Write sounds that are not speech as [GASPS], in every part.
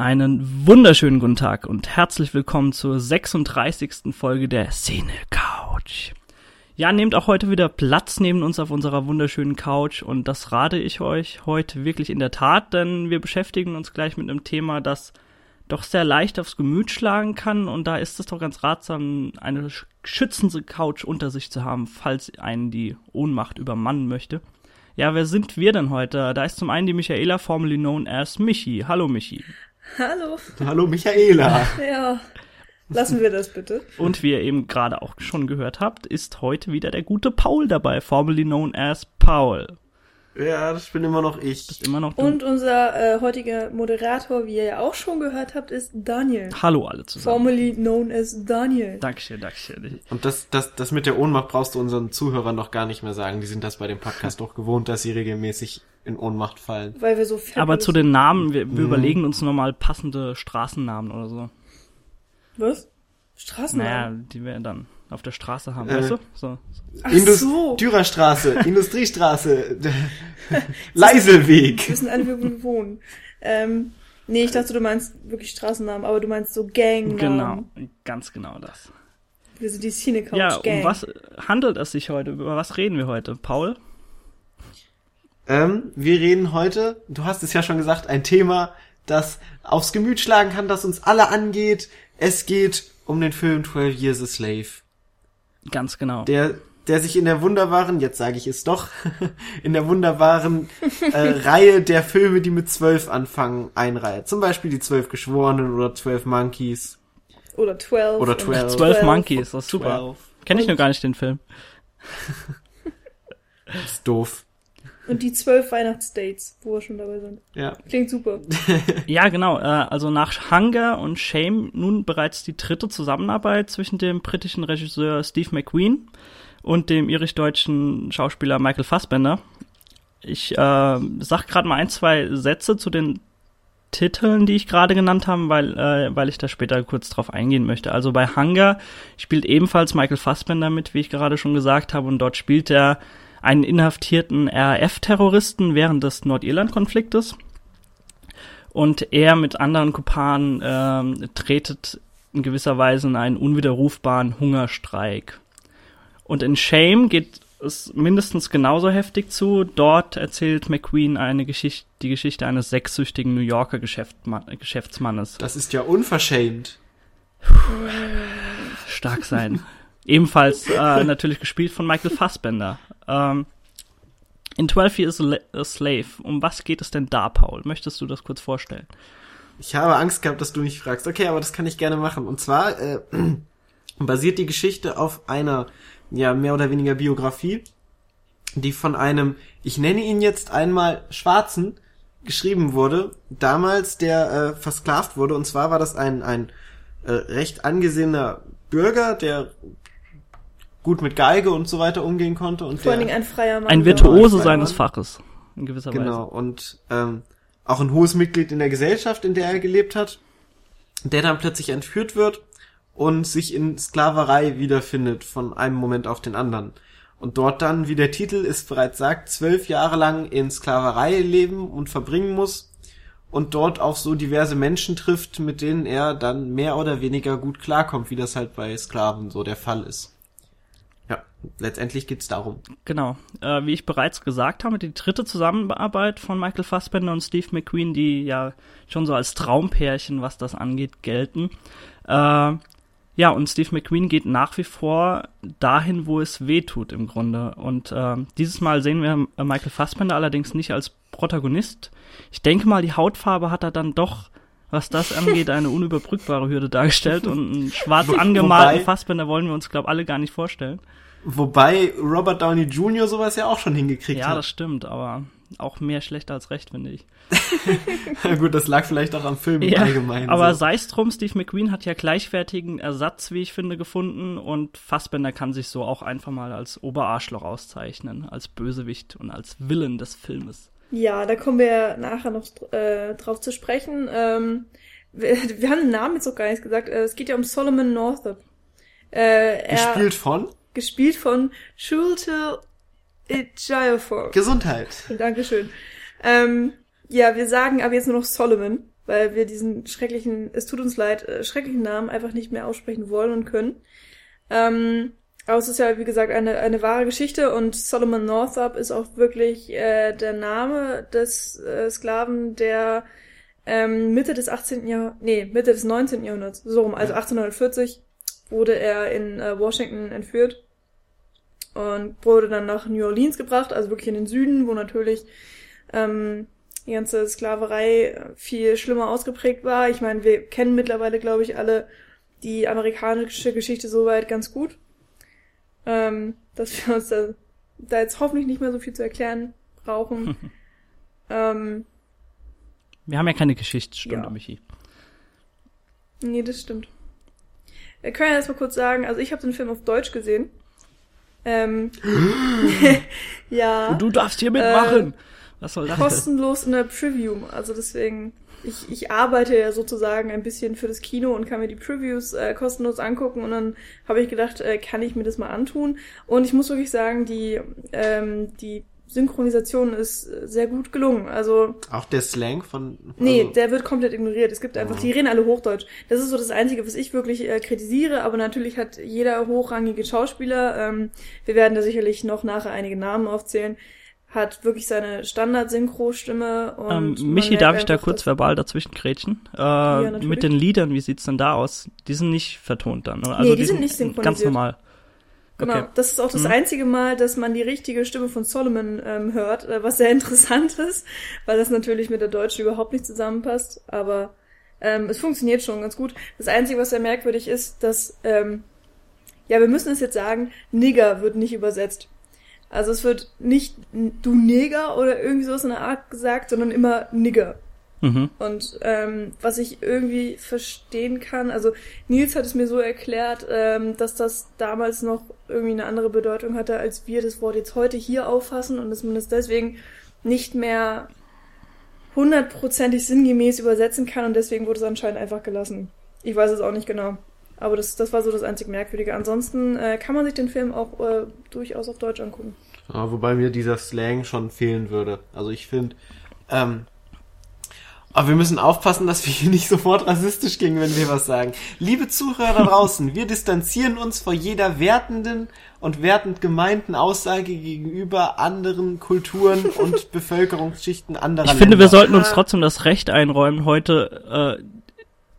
Einen wunderschönen guten Tag und herzlich willkommen zur 36. Folge der Szene Couch. Ja, nehmt auch heute wieder Platz neben uns auf unserer wunderschönen Couch und das rate ich euch heute wirklich in der Tat, denn wir beschäftigen uns gleich mit einem Thema, das doch sehr leicht aufs Gemüt schlagen kann und da ist es doch ganz ratsam, eine schützende Couch unter sich zu haben, falls einen die Ohnmacht übermannen möchte. Ja, wer sind wir denn heute? Da ist zum einen die Michaela, formerly known as Michi. Hallo Michi. Hallo. Hallo Michaela. Ja. Lassen wir das bitte. Und wie ihr eben gerade auch schon gehört habt, ist heute wieder der gute Paul dabei, formerly known as Paul. Ja, das bin immer noch ich. Das ist immer noch du. Und unser äh, heutiger Moderator, wie ihr ja auch schon gehört habt, ist Daniel. Hallo alle zusammen. Formerly known as Daniel. Dankeschön, Dankeschön. Und das, das, das mit der Ohnmacht brauchst du unseren Zuhörern doch gar nicht mehr sagen. Die sind das bei dem Podcast doch gewohnt, dass sie regelmäßig in Ohnmacht fallen. Weil wir so Aber zu den Namen, wir, wir Mhm. überlegen uns nochmal passende Straßennamen oder so. Was? Straßennamen? Naja, die wir dann auf der Straße haben, Äh. weißt du? So. Ach Indus so. Dürerstraße, [LAUGHS] Industriestraße, [LAUGHS] Leiselweg. Wir wissen alle, wo wir wohnen. Ähm, nee, ich dachte, du meinst wirklich Straßennamen, aber du meinst so Gangnamen. Genau, ganz genau das. Wir sind die Cine Couch Ja, Gang. um was handelt es sich heute? Über was reden wir heute? Paul? Ähm, wir reden heute, du hast es ja schon gesagt, ein Thema, das aufs Gemüt schlagen kann, das uns alle angeht. Es geht um den Film 12 Years a Slave. Ganz genau. der, der sich in der wunderbaren, jetzt sage ich es doch, [LAUGHS] in der wunderbaren äh, [LAUGHS] Reihe der Filme, die mit zwölf anfangen, einreiht. Zum Beispiel die zwölf Geschworenen oder zwölf Monkeys. Oder 12. Oder 12. 12 Monkeys, das ist super. 12. Kenne ich noch gar nicht den Film. [LAUGHS] Ist doof. Und die 12 Weihnachtsdates, wo wir schon dabei sind. Ja. Klingt super. [LAUGHS] Ja, genau. Äh, also nach Hunger und Shame nun bereits die dritte Zusammenarbeit zwischen dem britischen Regisseur Steve McQueen und dem irisch-deutschen Schauspieler Michael Fassbender. Ich äh, sag gerade mal ein, zwei Sätze zu den Titeln, die ich gerade genannt habe, weil, äh, weil ich da später kurz drauf eingehen möchte. Also bei Hunger spielt ebenfalls Michael Fassbender mit, wie ich gerade schon gesagt habe, und dort spielt er einen inhaftierten RAF-Terroristen während des Nordirland-Konfliktes. Und er mit anderen Kumpanen ähm, tretet in gewisser Weise in einen unwiderrufbaren Hungerstreik. Und in Shame geht es mindestens genauso heftig zu. Dort erzählt McQueen eine Geschichte, die Geschichte eines sechssüchtigen New Yorker Geschäftma Geschäftsmannes. Das ist ja unverschämt. Stark sein. Ebenfalls äh, natürlich gespielt von Michael Fassbender. Ähm, in 12 Years a La- a Slave. Um was geht es denn da, Paul? Möchtest du das kurz vorstellen? Ich habe Angst gehabt, dass du nicht fragst. Okay, aber das kann ich gerne machen. Und zwar äh, [CLEARS THROAT] basiert die Geschichte auf einer, ja, mehr oder weniger Biografie, die von einem, ich nenne ihn jetzt einmal Schwarzen, geschrieben wurde, damals, der äh, versklavt wurde. Und zwar war das ein, ein äh, recht angesehener Bürger, der gut mit Geige und so weiter umgehen konnte. Und Vor allen Dingen ein freier Mann. Ein Genau, Virtuose ein seines Freimann. Faches. In gewisser Genau, Weise. und ähm, auch ein hohes Mitglied in der Gesellschaft, in der er gelebt hat, der dann plötzlich entführt wird und sich in Sklaverei wiederfindet von einem Moment auf den anderen. Und dort dann, wie der Titel es bereits sagt, zwölf Jahre lang in Sklaverei leben und verbringen muss und dort auf so diverse Menschen trifft, mit denen er dann mehr oder weniger gut klarkommt, wie das halt bei Sklaven so der Fall ist. Letztendlich geht's darum. Genau. Äh, wie ich bereits gesagt habe, die dritte Zusammenarbeit von Michael Fassbender und Steve McQueen, die ja schon so als Traumpärchen, was das angeht, gelten. Äh, ja, und Steve McQueen geht nach wie vor dahin, wo es weh tut im Grunde. Und äh, dieses Mal sehen wir äh, Michael Fassbender allerdings nicht als Protagonist. Ich denke mal, die Hautfarbe hat er dann doch, was das [LAUGHS] angeht, eine unüberbrückbare Hürde dargestellt. Und einen schwarz [LAUGHS] angemalten Fassbender wollen wir uns, glaube alle gar nicht vorstellen. Wobei Robert Downey Jr. sowas ja auch schon hingekriegt Ja, hat. das stimmt, aber auch mehr schlecht als recht, finde ich. [LAUGHS] Gut, das lag vielleicht auch am Film im Ja, Allgemeinen. aber so. sei es drum, Steve McQueen hat ja gleichwertigen Ersatz, wie ich finde, gefunden und Fassbender kann sich so auch einfach mal als Oberarschloch auszeichnen, als Bösewicht und als Villain des Filmes. Ja, da kommen wir nachher noch äh, drauf zu sprechen. Ähm, wir, [LAUGHS] wir haben den Namen jetzt noch gar nicht gesagt. Äh, es geht ja um Solomon Northup. Äh, er, Gespielt von gespielt von Schulte Ejiofor. Gesundheit. Dankeschön. Ähm, ja, wir sagen aber jetzt nur noch Solomon, weil wir diesen schrecklichen, es tut uns leid, äh, schrecklichen Namen einfach nicht mehr aussprechen wollen und können. Ähm, aber es ist ja, wie gesagt, eine, eine wahre Geschichte und Solomon Northup ist auch wirklich äh, der Name des äh, Sklaven, der ähm, Mitte des 18. Jahrhunderts, nee, Mitte des 19. Jahrhunderts, so rum, also 1840 wurde er in äh, Washington entführt und wurde dann nach New Orleans gebracht, also wirklich in den Süden, wo natürlich ähm, die ganze Sklaverei viel schlimmer ausgeprägt war. Ich meine, wir kennen mittlerweile, glaube ich, alle die amerikanische Geschichte soweit ganz gut, ähm, dass wir uns da, da jetzt hoffentlich nicht mehr so viel zu erklären brauchen. [LAUGHS] ähm, wir haben ja keine Geschichtsstunde, ja. Michi. Nee, das stimmt. Wir können ja erstmal kurz sagen, also ich habe den Film auf Deutsch gesehen. Ähm, [GASPS] ja. Du darfst hier mitmachen. Äh, Was soll das? Kostenlos in der Preview. Also deswegen, ich, ich arbeite ja sozusagen ein bisschen für das Kino und kann mir die Previews äh, kostenlos angucken und dann habe ich gedacht, äh, kann ich mir das mal antun. Und ich muss wirklich sagen, die, ähm, die Synchronisation ist sehr gut gelungen. Also auch der Slang von also Nee, der wird komplett ignoriert. Es gibt einfach, oh. die reden alle Hochdeutsch. Das ist so das einzige, was ich wirklich äh, kritisiere, aber natürlich hat jeder hochrangige Schauspieler, ähm, wir werden da sicherlich noch nachher einige Namen aufzählen, hat wirklich seine Standard-Synchro-Stimme und ähm, Michi, darf ich da kurz verbal dazwischen grätschen? Äh, ja, mit den Liedern, wie sieht's denn da aus? Die sind nicht vertont dann, oder? Also nee, die, die sind nicht synchronisiert. Ganz normal. Genau, okay. das ist auch das mhm. einzige Mal, dass man die richtige Stimme von Solomon ähm, hört, äh, was sehr [LAUGHS] interessant ist, weil das natürlich mit der Deutschen überhaupt nicht zusammenpasst, aber ähm, es funktioniert schon ganz gut. Das Einzige, was sehr merkwürdig ist, dass, ähm, ja, wir müssen es jetzt sagen, Nigger wird nicht übersetzt. Also es wird nicht du Neger oder irgendwie so in der Art gesagt, sondern immer Nigger. Mhm. Und ähm, was ich irgendwie verstehen kann, also Nils hat es mir so erklärt, ähm, dass das damals noch irgendwie eine andere Bedeutung hatte, als wir das Wort jetzt heute hier auffassen und dass man es deswegen nicht mehr hundertprozentig sinngemäß übersetzen kann und deswegen wurde es anscheinend einfach gelassen. Ich weiß es auch nicht genau. Aber das, das war so das einzig Merkwürdige. Ansonsten äh, kann man sich den Film auch äh, durchaus auf Deutsch angucken. Ja, wobei mir dieser Slang schon fehlen würde. Also ich finde, ähm, aber wir müssen aufpassen, dass wir hier nicht sofort rassistisch klingen, wenn wir was sagen. Liebe Zuhörer draußen, wir distanzieren uns vor jeder wertenden und wertend gemeinten Aussage gegenüber anderen Kulturen und [LAUGHS] Bevölkerungsschichten anderer Ich finde, wir sollten uns trotzdem das Recht einräumen, heute äh,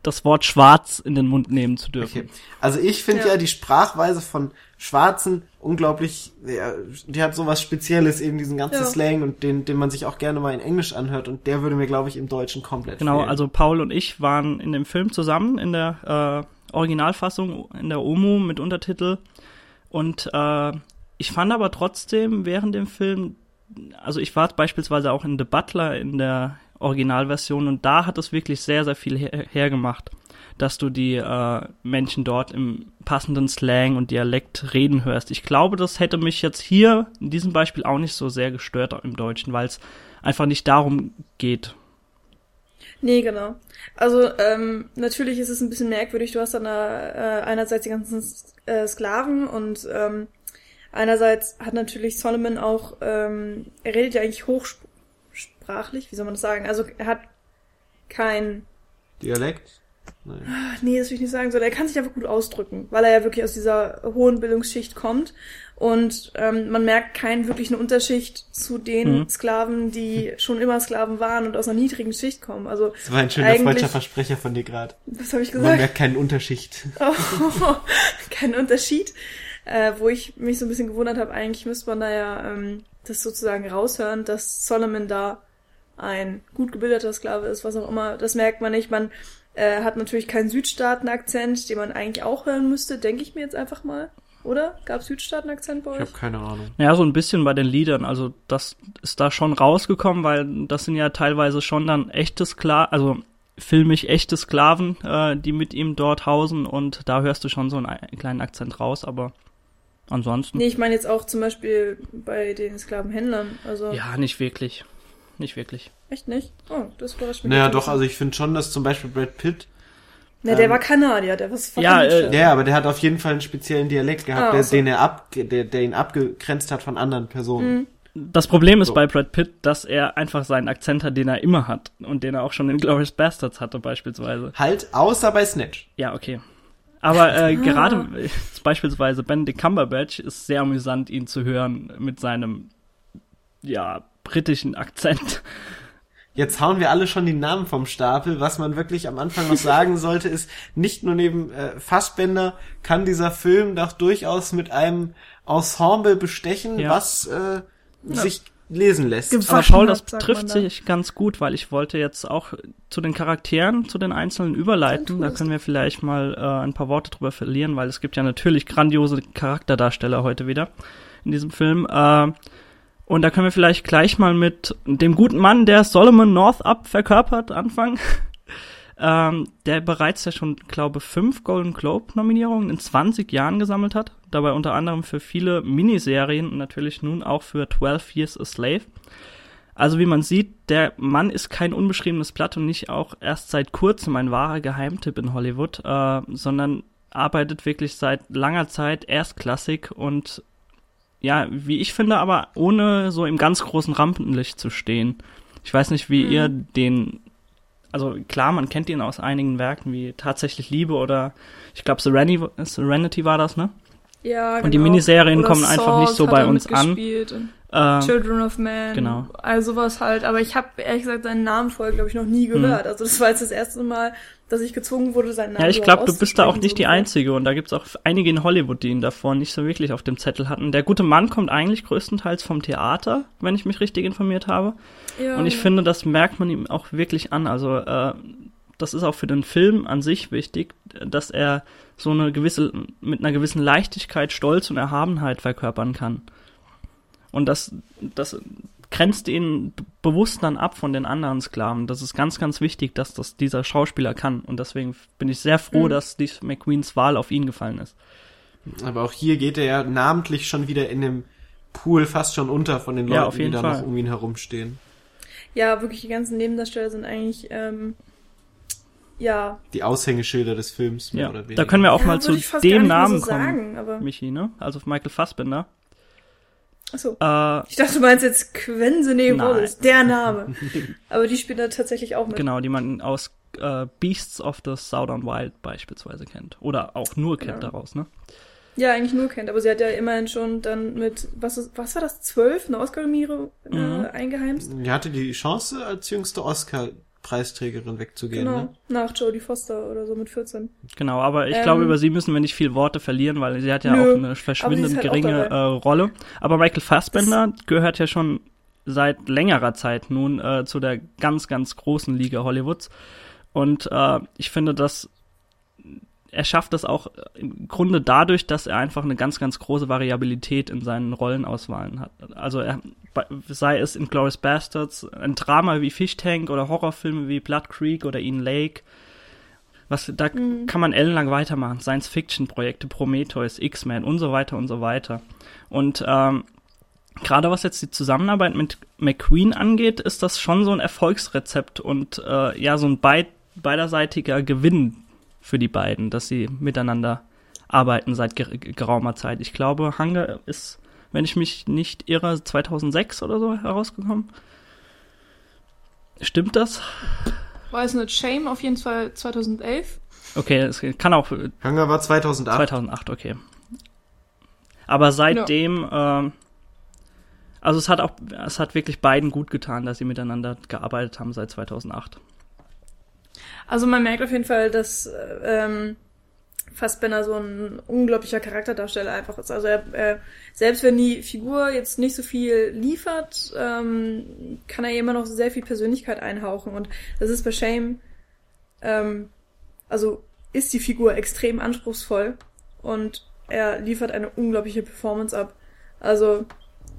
das Wort schwarz in den Mund nehmen zu dürfen. Okay. Also ich finde ja. ja die Sprachweise von Schwarzen unglaublich, ja, die hat sowas Spezielles, eben diesen ganzen ja. Slang und den, den man sich auch gerne mal in Englisch anhört und der würde mir, glaube ich, im Deutschen komplett Genau, fehlen. also Paul und ich waren in dem Film zusammen in der äh, Originalfassung, in der OMU mit Untertitel und äh, ich fand aber trotzdem während dem Film, also ich war beispielsweise auch in The Butler in der Originalversion und da hat es wirklich sehr, sehr viel her hergemacht dass du die äh, Menschen dort im passenden Slang und Dialekt reden hörst. Ich glaube, das hätte mich jetzt hier in diesem Beispiel auch nicht so sehr gestört im Deutschen, weil es einfach nicht darum geht. Nee, genau. Also ähm, natürlich ist es ein bisschen merkwürdig. Du hast dann äh, einerseits die ganzen äh, Sklaven und ähm, einerseits hat natürlich Solomon auch, ähm, er redet ja eigentlich hochsprachlich, wie soll man das sagen? Also er hat kein Dialekt? Nein. Nee, das will ich nicht sagen. So, der kann sich einfach gut ausdrücken, weil er ja wirklich aus dieser hohen Bildungsschicht kommt. Und ähm, man merkt keinen wirklichen Unterschied zu den mhm. Sklaven, die [LAUGHS] schon immer Sklaven waren und aus einer niedrigen Schicht kommen. Also das war ein schöner falscher Versprecher von dir gerade. Was habe ich gesagt? Man merkt keinen Unterschied. [LAUGHS] Oh, [LAUGHS] keinen Unterschied. Äh, wo ich mich so ein bisschen gewundert habe, eigentlich müsste man da ja ähm, das sozusagen raushören, dass Solomon da ein gut gebildeter Sklave ist, was auch immer. Das merkt man nicht. Man äh, hat natürlich keinen Südstaaten-Akzent, den man eigentlich auch hören müsste, denke ich mir jetzt einfach mal. Oder? Gab Südstaaten-Akzent bei euch? Ich habe keine Ahnung. Ja, so ein bisschen bei den Liedern. Also das ist da schon rausgekommen, weil das sind ja teilweise schon dann echte Sklaven, also filmisch echte Sklaven, äh, die mit ihm dort hausen und da hörst du schon so einen kleinen Akzent raus, aber ansonsten. Nee, ich meine jetzt auch zum Beispiel bei den Sklavenhändlern. Also ja, nicht wirklich nicht wirklich. Echt nicht? Oh, das überrascht mich. Naja, doch, also ich finde schon, dass zum Beispiel Brad Pitt. Na, der ähm, war Kanadier, der war ja, äh, ja, aber der hat auf jeden Fall einen speziellen Dialekt gehabt, ah, der, so. den er ab, der, der ihn abgegrenzt hat von anderen Personen. Mhm. das Problem ist so. bei Brad Pitt, dass er einfach seinen Akzent hat, den er immer hat und den er auch schon in Glorious Bastards hatte beispielsweise. Halt, außer bei Snatch. Ja, okay. Aber äh, ah. [LAUGHS] gerade äh, beispielsweise Benedict Cumberbatch ist sehr amüsant, ihn zu hören mit seinem ja britischen Akzent. Jetzt hauen wir alle schon die Namen vom Stapel. Was man wirklich am Anfang noch sagen [LAUGHS] sollte, ist, nicht nur neben äh, Fassbender kann dieser Film doch durchaus mit einem Ensemble bestechen, ja. was äh, ja. sich lesen lässt. Aber Paul, das trifft sich ganz gut, weil ich wollte jetzt auch zu den Charakteren, zu den Einzelnen überleiten. Da können wir vielleicht mal äh, ein paar Worte drüber verlieren, weil es gibt ja natürlich grandiose Charakterdarsteller heute wieder in diesem Film. Äh, und da können wir vielleicht gleich mal mit dem guten Mann, der Solomon Northup verkörpert, anfangen. [LAUGHS] ähm, der bereits ja schon, glaube fünf Golden Globe Nominierungen in 20 Jahren gesammelt hat. Dabei unter anderem für viele Miniserien und natürlich nun auch für 12 Years a Slave. Also wie man sieht, der Mann ist kein unbeschriebenes Blatt und nicht auch erst seit kurzem ein wahrer Geheimtipp in Hollywood, äh, sondern arbeitet wirklich seit langer Zeit erstklassig und ja, wie ich finde, aber ohne so im ganz großen Rampenlicht zu stehen. Ich weiß nicht, wie mhm. ihr den, also klar, man kennt ihn aus einigen Werken wie Tatsächlich Liebe oder ich glaube Serenity, Serenity war das, ne? Ja, genau. Und die genau. Miniserien oder kommen Saws einfach nicht so bei uns an. Äh, Children of Man. Genau. Also sowas halt. Aber ich habe ehrlich gesagt seinen Namen vorher, glaube ich, noch nie gehört. Mhm. Also das war jetzt das erste Mal, dass ich gezwungen wurde, seinen Namen Ja, ich glaube, du bist da auch nicht die Einzige. Und da gibt's auch einige in Hollywood, die ihn davor nicht so wirklich auf dem Zettel hatten. Der gute Mann kommt eigentlich größtenteils vom Theater, wenn ich mich richtig informiert habe. Ja, und ich finde, das merkt man ihm auch wirklich an. Also äh, das ist auch für den Film an sich wichtig, dass er so eine gewisse, mit einer gewissen Leichtigkeit, Stolz und Erhabenheit verkörpern kann. Und das, das grenzt ihn bewusst dann ab von den anderen Sklaven. Das ist ganz, ganz wichtig, dass das dieser Schauspieler kann. Und deswegen bin ich sehr froh, mhm. dass Steve McQueens Wahl auf ihn gefallen ist. Aber auch hier geht er ja namentlich schon wieder in dem Pool fast schon unter von den Leuten, ja, die da noch um ihn herumstehen. Ja, wirklich, die ganzen Nebendarsteller sind eigentlich ähm, ja. Die Aushängeschilder des Films, mehr ja. oder weniger. Da können wir auch ja, mal zu dem Namen so kommen, sagen, Michi, ne? Also Michael Fassbender. Achso. Äh, ich dachte, du meinst jetzt Quense Neopolis, der [LAUGHS] Name. Aber die spielt da tatsächlich auch mit. Genau, die man aus äh, Beasts of the Southern Wild beispielsweise kennt. Oder auch nur kennt genau. daraus, ne? Ja, eigentlich nur kennt, aber sie hat ja immerhin schon dann mit, was, ist, was war das, zwölf, eine Oscar-Nominierung äh, mhm. eingeheimst. Sie hatte die Chance, als jüngste Oscar Preisträgerin wegzugehen. Genau, ne? nach Jodie Foster oder so mit 14. Genau, aber ich ähm, glaube, über sie müssen wir nicht viel Worte verlieren, weil sie hat ja nö, auch eine verschwindend halt geringe äh, Rolle. Aber Michael Fassbender das gehört ja schon seit längerer Zeit nun äh, zu der ganz, ganz großen Liga Hollywoods. Und äh, ich finde, dass er schafft das auch im Grunde dadurch, dass er einfach eine ganz, ganz große Variabilität in seinen Rollenauswahlen hat. Also er, sei es in Glorious Bastards, ein Drama wie Fish Tank oder Horrorfilme wie Blood Creek oder Ian Lake. Was, da mhm. kann man ellenlang weitermachen. Science-Fiction-Projekte, Prometheus, X-Men und so weiter und so weiter. Und ähm, gerade was jetzt die Zusammenarbeit mit McQueen angeht, ist das schon so ein Erfolgsrezept und äh, ja, so ein beid beiderseitiger Gewinn für die beiden, dass sie miteinander arbeiten seit ger geraumer Zeit. Ich glaube, Hunger ist, wenn ich mich nicht irre, 2006 oder so herausgekommen. Stimmt das? Weiß nicht, Shame auf jeden Fall 2011. Okay, es kann auch. Hunger war 2008. 2008, okay. Aber seitdem, ja. ähm, also es hat auch, es hat wirklich beiden gut getan, dass sie miteinander gearbeitet haben seit 2008. Also man merkt auf jeden Fall, dass ähm, Fassbender so ein unglaublicher Charakterdarsteller einfach ist. Also er, er, selbst wenn die Figur jetzt nicht so viel liefert, ähm, kann er immer noch sehr viel Persönlichkeit einhauchen. Und das ist bei Shame, ähm, also ist die Figur extrem anspruchsvoll und er liefert eine unglaubliche Performance ab. Also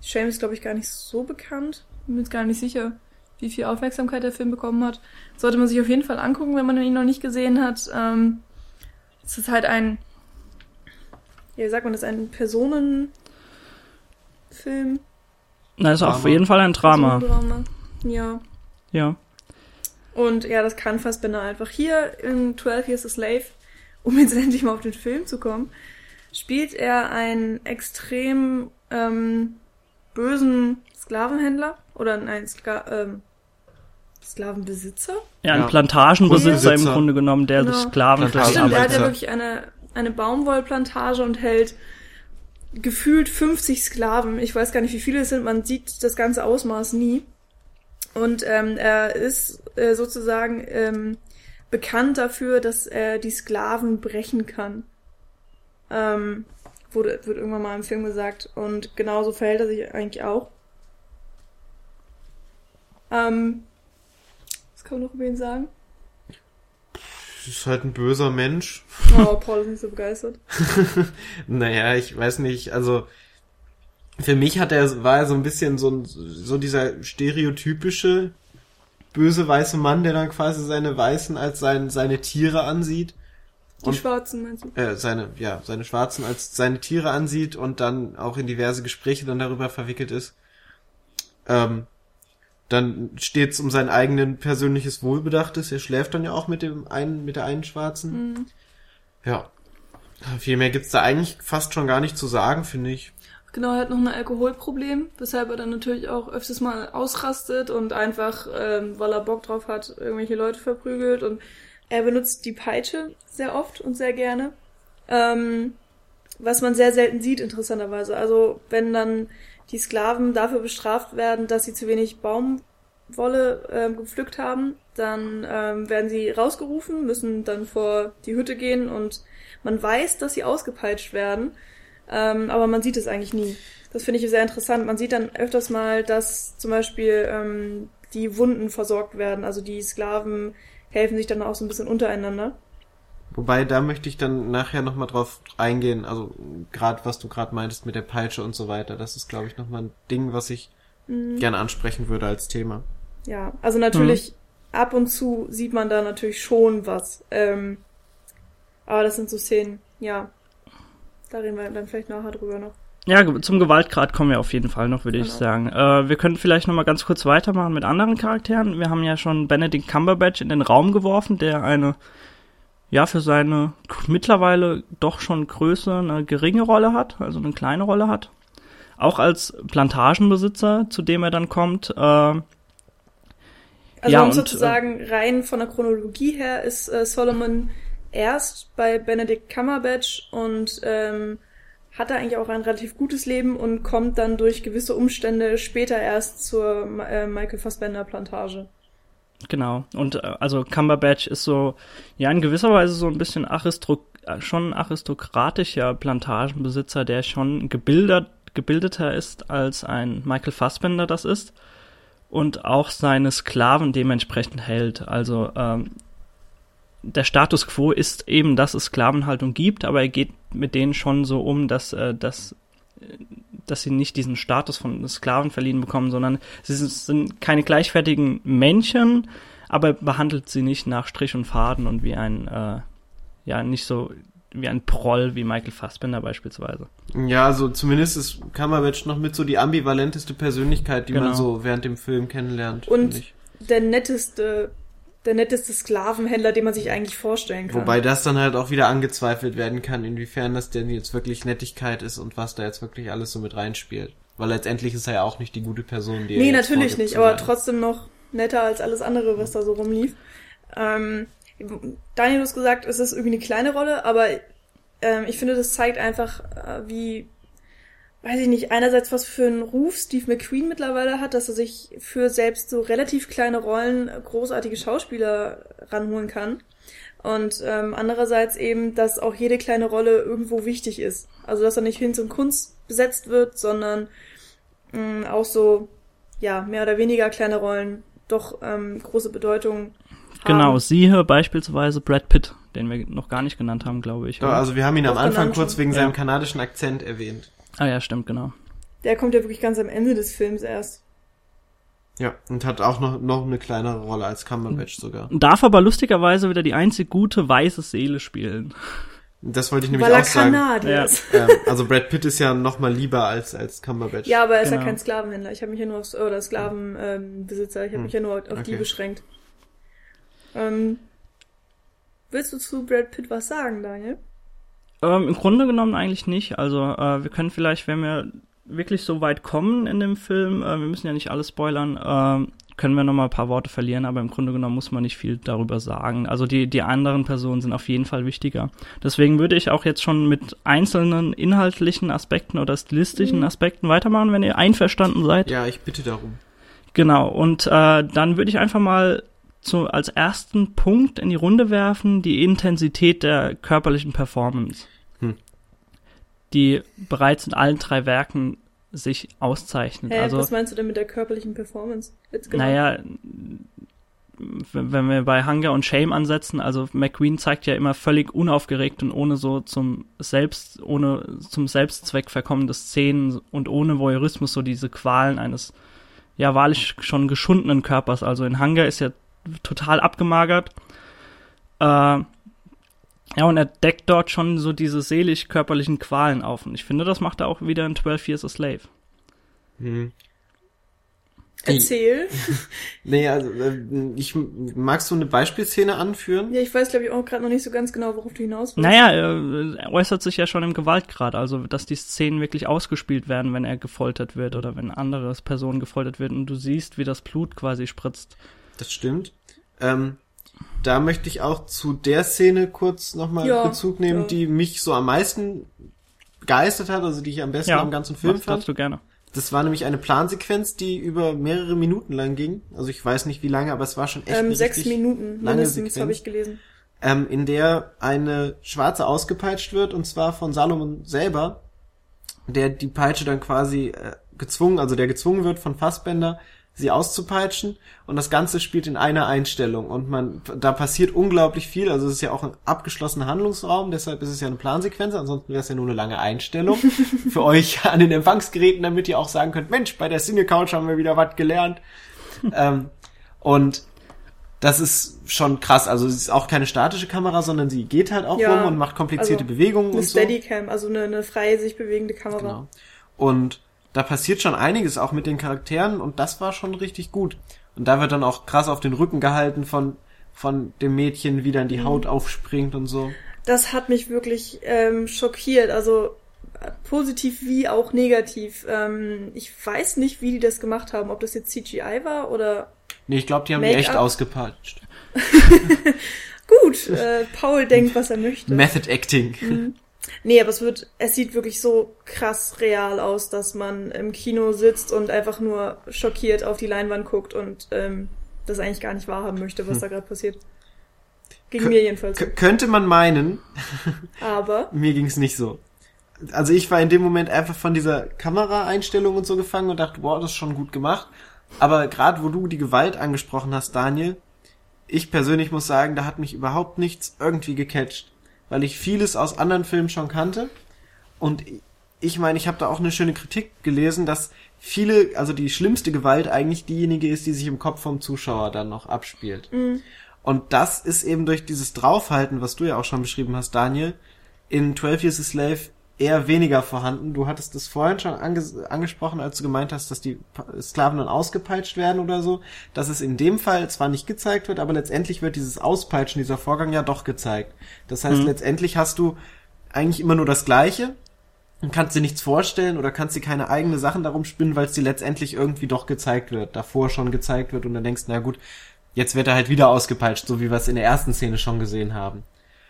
Shame ist, glaube ich, gar nicht so bekannt. Bin mir jetzt gar nicht sicher wie viel Aufmerksamkeit der Film bekommen hat. Sollte man sich auf jeden Fall angucken, wenn man ihn noch nicht gesehen hat. Ähm, es ist halt ein, ja, wie sagt man das, ein Personenfilm. Na, ist auf jeden Fall ein Drama. Ja. Ja. Und ja, das kann Fassbender einfach. Hier in 12 Years a Slave, [LAUGHS] um jetzt endlich mal auf den Film zu kommen, spielt er einen extrem ähm, bösen Sklavenhändler oder ein Skla ähm, Sklavenbesitzer? Ja, ein Ja. Plantagenbesitzer im. Grunde genommen, der Genau. sich Sklaven Stimmt, er hat ja wirklich eine, eine Baumwollplantage und hält gefühlt 50 Sklaven. Ich weiß gar nicht, wie viele es sind. Man sieht das ganze Ausmaß nie. Und ähm, er ist äh, sozusagen ähm, bekannt dafür, dass er die Sklaven brechen kann. Ähm, wurde, wird irgendwann mal im Film gesagt. Und genauso verhält er sich eigentlich auch. Ähm, was kann man noch über ihn sagen? Ist halt ein böser Mensch. [LAUGHS] Oh, Paul ist nicht so begeistert. [LAUGHS] Naja, ich weiß nicht, also für mich hat er, war er so ein bisschen so, ein, so dieser stereotypische böse weiße Mann, der dann quasi seine Weißen als sein, seine Tiere ansieht. Die Und- Schwarzen meinst du? Äh, seine, ja, seine Schwarzen als seine Tiere ansieht und dann auch in diverse Gespräche dann darüber verwickelt ist. Ähm, dann steht's um sein eigenen persönliches Wohlbedachtes. Er schläft dann ja auch mit dem einen, mit der einen Schwarzen. Mhm. Ja. Viel mehr gibt's da eigentlich fast schon gar nicht zu sagen, finde ich. Genau, er hat noch ein Alkoholproblem, weshalb er dann natürlich auch öfters mal ausrastet und einfach, ähm, weil er Bock drauf hat, irgendwelche Leute verprügelt und er benutzt die Peitsche sehr oft und sehr gerne. Ähm, was man sehr selten sieht, interessanterweise. Also wenn dann die Sklaven dafür bestraft werden, dass sie zu wenig Baumwolle ähm, gepflückt haben, dann ähm, werden sie rausgerufen, müssen dann vor die Hütte gehen und man weiß, dass sie ausgepeitscht werden. Ähm, aber man sieht es eigentlich nie. Das finde ich sehr interessant. Man sieht dann öfters mal, dass zum Beispiel ähm, die Wunden versorgt werden. Also die Sklaven helfen sich dann auch so ein bisschen untereinander. Wobei, da möchte ich dann nachher nochmal drauf eingehen, also gerade was du gerade meintest mit der Peitsche und so weiter, das ist, glaube ich, nochmal ein Ding, was ich Mhm. gerne ansprechen würde als Thema. Ja, also natürlich ab und zu sieht man da natürlich schon was. Ähm, aber das sind so Szenen, ja. Da reden wir dann vielleicht nachher drüber noch. Ja, zum Gewaltgrad kommen wir auf jeden Fall noch, würde ich Genau. sagen. Äh, wir können vielleicht noch mal ganz kurz weitermachen mit anderen Charakteren. Wir haben ja schon Benedict Cumberbatch in den Raum geworfen, der eine, ja, für seine mittlerweile doch schon Größe eine geringe Rolle hat, also eine kleine Rolle hat. Auch als Plantagenbesitzer, zu dem er dann kommt. Äh, Also Ja, um und, sozusagen rein von der Chronologie her ist äh, Solomon erst bei Benedict Cumberbatch und ähm, hat er eigentlich auch ein relativ gutes Leben und kommt dann durch gewisse Umstände später erst zur äh, Michael Fassbender Plantage. Genau. Und äh, also Cumberbatch ist so, ja, in gewisser Weise so ein bisschen aristro äh, schon aristokratischer Plantagenbesitzer, der schon gebildet, gebildeter ist als ein Michael Fassbender das ist. Und auch seine Sklaven dementsprechend hält. Also ähm, der Status quo ist eben, dass es Sklavenhaltung gibt, aber er geht mit denen schon so um, dass, äh, dass, dass sie nicht diesen Status von Sklaven verliehen bekommen, sondern sie sind, sind keine gleichwertigen Männchen, aber er behandelt sie nicht nach Strich und Faden und wie ein, äh, ja, nicht so wie ein Proll wie Michael Fassbender beispielsweise. Ja, also zumindest ist Cumberbatch noch mit so die ambivalenteste Persönlichkeit, die man Genau. so während dem Film kennenlernt. Und. Der netteste, der netteste Sklavenhändler, den man sich eigentlich vorstellen kann. Wobei das dann halt auch wieder angezweifelt werden kann, inwiefern das denn jetzt wirklich Nettigkeit ist und was da jetzt wirklich alles so mit reinspielt. Weil letztendlich ist er ja auch nicht die gute Person, die er Nee, jetzt natürlich nicht, aber trotzdem noch netter als alles andere, was da so rumlief. Ähm, Daniel, du hast gesagt, es ist irgendwie eine kleine Rolle, aber ähm, ich finde, das zeigt einfach, äh, wie, weiß ich nicht, einerseits was für einen Ruf Steve McQueen mittlerweile hat, dass er sich für selbst so relativ kleine Rollen großartige Schauspieler ranholen kann. Und ähm, andererseits eben, dass auch jede kleine Rolle irgendwo wichtig ist. Also, dass er nicht hin zum Kunst besetzt wird, sondern mh, auch so, ja, mehr oder weniger kleine Rollen doch ähm, große Bedeutung haben. Genau, siehe beispielsweise Brad Pitt, den wir noch gar nicht genannt haben, glaube ich. Ja, oder? also wir haben ihn am Doch, Anfang genannt kurz wegen Ja. seinem kanadischen Akzent erwähnt. Ah ja, stimmt, genau. Der kommt ja wirklich ganz am Ende des Films erst. Ja, und hat auch noch, noch eine kleinere Rolle als Cumberbatch sogar. Darf aber lustigerweise wieder die einzig gute weiße Seele spielen. Das wollte ich nämlich Weil er auch sagen. Kanadier ist. Ähm, also Brad Pitt ist ja noch mal lieber als, als Cumberbatch. Ja, aber er ist ja Genau. kein Sklavenhändler. Ich habe mich ja nur aufs, oder Sklavenbesitzer, ähm, ich habe Hm. mich ja nur auf die Okay. beschränkt. Ähm, willst du zu Brad Pitt was sagen, Daniel? Ähm, Im Grunde genommen eigentlich nicht. Also äh, wir können vielleicht, wenn wir wirklich so weit kommen in dem Film, äh, wir müssen ja nicht alles spoilern, äh, können wir noch mal ein paar Worte verlieren, aber im Grunde genommen muss man nicht viel darüber sagen. Also die, die anderen Personen sind auf jeden Fall wichtiger. Deswegen würde ich auch jetzt schon mit einzelnen inhaltlichen Aspekten oder stilistischen mhm. Aspekten weitermachen, wenn ihr einverstanden seid. Ja, ich bitte darum. Genau, und äh, dann würde ich einfach mal zu, als ersten Punkt in die Runde werfen, die Intensität der körperlichen Performance. Hm. Die bereits in allen drei Werken sich auszeichnet. Hä, also, was meinst du denn mit der körperlichen Performance? Genau. Naja, wenn wir bei Hunger und Shame ansetzen, also McQueen zeigt ja immer völlig unaufgeregt und ohne so zum Selbst, ohne zum Selbstzweck verkommende Szenen und ohne Voyeurismus so diese Qualen eines ja wahrlich schon geschundenen Körpers. Also in Hunger ist er total abgemagert. Äh, ja, und er deckt dort schon so diese seelisch-körperlichen Qualen auf. Und ich finde, das macht er auch wieder in 12 Years a Slave. Hm. Erzähl. [LAUGHS] nee, also äh, ich magst du eine Beispielszene anführen? Ja, ich weiß glaube ich auch gerade noch nicht so ganz genau, worauf du hinaus willst. Naja, er äußert sich ja schon im Gewaltgrad, also dass die Szenen wirklich ausgespielt werden, wenn er gefoltert wird oder wenn andere Personen gefoltert werden und du siehst, wie das Blut quasi spritzt. Das stimmt. Ähm, da möchte ich auch zu der Szene kurz nochmal ja, Bezug nehmen, ja. die mich so am meisten begeistert hat, also die ich am besten ja, am ganzen Film fand. du gerne. Das war nämlich eine Plansequenz, die über mehrere Minuten lang ging. Also ich weiß nicht wie lange, aber es war schon echt ähm, sechs Minuten mindestens habe ich gelesen. Ähm, in der eine Schwarze ausgepeitscht wird und zwar von Salomon selber, der die Peitsche dann quasi äh, gezwungen, also der gezwungen wird von Fassbender sie auszupeitschen und das Ganze spielt in einer Einstellung und man, da passiert unglaublich viel, also es ist ja auch ein abgeschlossener Handlungsraum, deshalb ist es ja eine Plansequenz, ansonsten wäre es ja nur eine lange Einstellung [LAUGHS] für euch an den Empfangsgeräten, damit ihr auch sagen könnt, Mensch, bei der Single Couch haben wir wieder was gelernt. [LAUGHS] ähm, und das ist schon krass. Also es ist auch keine statische Kamera, sondern sie geht halt auch ja, rum und macht komplizierte also Bewegungen eine und so. Steadicam, also eine, eine freie sich bewegende Kamera. Genau. Und da passiert schon einiges auch mit den Charakteren und das war schon richtig gut. Und da wird dann auch krass auf den Rücken gehalten von, von dem Mädchen, wie dann die mhm. Haut aufspringt und so. Das hat mich wirklich ähm, schockiert, also positiv wie auch negativ. Ähm, ich weiß nicht, wie die das gemacht haben, ob das jetzt CGI war oder. Nee, ich glaube, die haben die echt ausgepatscht. [LAUGHS] Gut, äh, Paul denkt, was er möchte. Method Acting. Mhm. Nee, aber es wird, es sieht wirklich so krass real aus, dass man im Kino sitzt und einfach nur schockiert auf die Leinwand guckt und ähm, das eigentlich gar nicht wahrhaben möchte, was hm. da gerade passiert. Ging Kön mir jedenfalls. Könnte man meinen. [LAUGHS] Aber. mir ging's nicht so. Also ich war in dem Moment einfach von dieser Kameraeinstellung und so gefangen und dachte, boah, das ist schon gut gemacht. Aber gerade wo du die Gewalt angesprochen hast, Daniel, ich persönlich muss sagen, da hat mich überhaupt nichts irgendwie gecatcht weil ich vieles aus anderen Filmen schon kannte. Und ich meine, ich habe da auch eine schöne Kritik gelesen, dass viele, also die schlimmste Gewalt eigentlich diejenige ist, die sich im Kopf vom Zuschauer dann noch abspielt. Mhm. Und das ist eben durch dieses Draufhalten, was du ja auch schon beschrieben hast, Daniel, in 12 Years a Slave eher weniger vorhanden. Du hattest das vorhin schon anges angesprochen, als du gemeint hast, dass die Sklaven dann ausgepeitscht werden oder so. Dass es in dem Fall zwar nicht gezeigt wird, aber letztendlich wird dieses Auspeitschen, dieser Vorgang ja doch gezeigt. Das heißt, mhm. letztendlich hast du eigentlich immer nur das Gleiche und kannst dir nichts vorstellen oder kannst dir keine eigene Sachen darum spinnen, weil es dir letztendlich irgendwie doch gezeigt wird, davor schon gezeigt wird und dann denkst, na gut, jetzt wird er halt wieder ausgepeitscht, so wie wir es in der ersten Szene schon gesehen haben.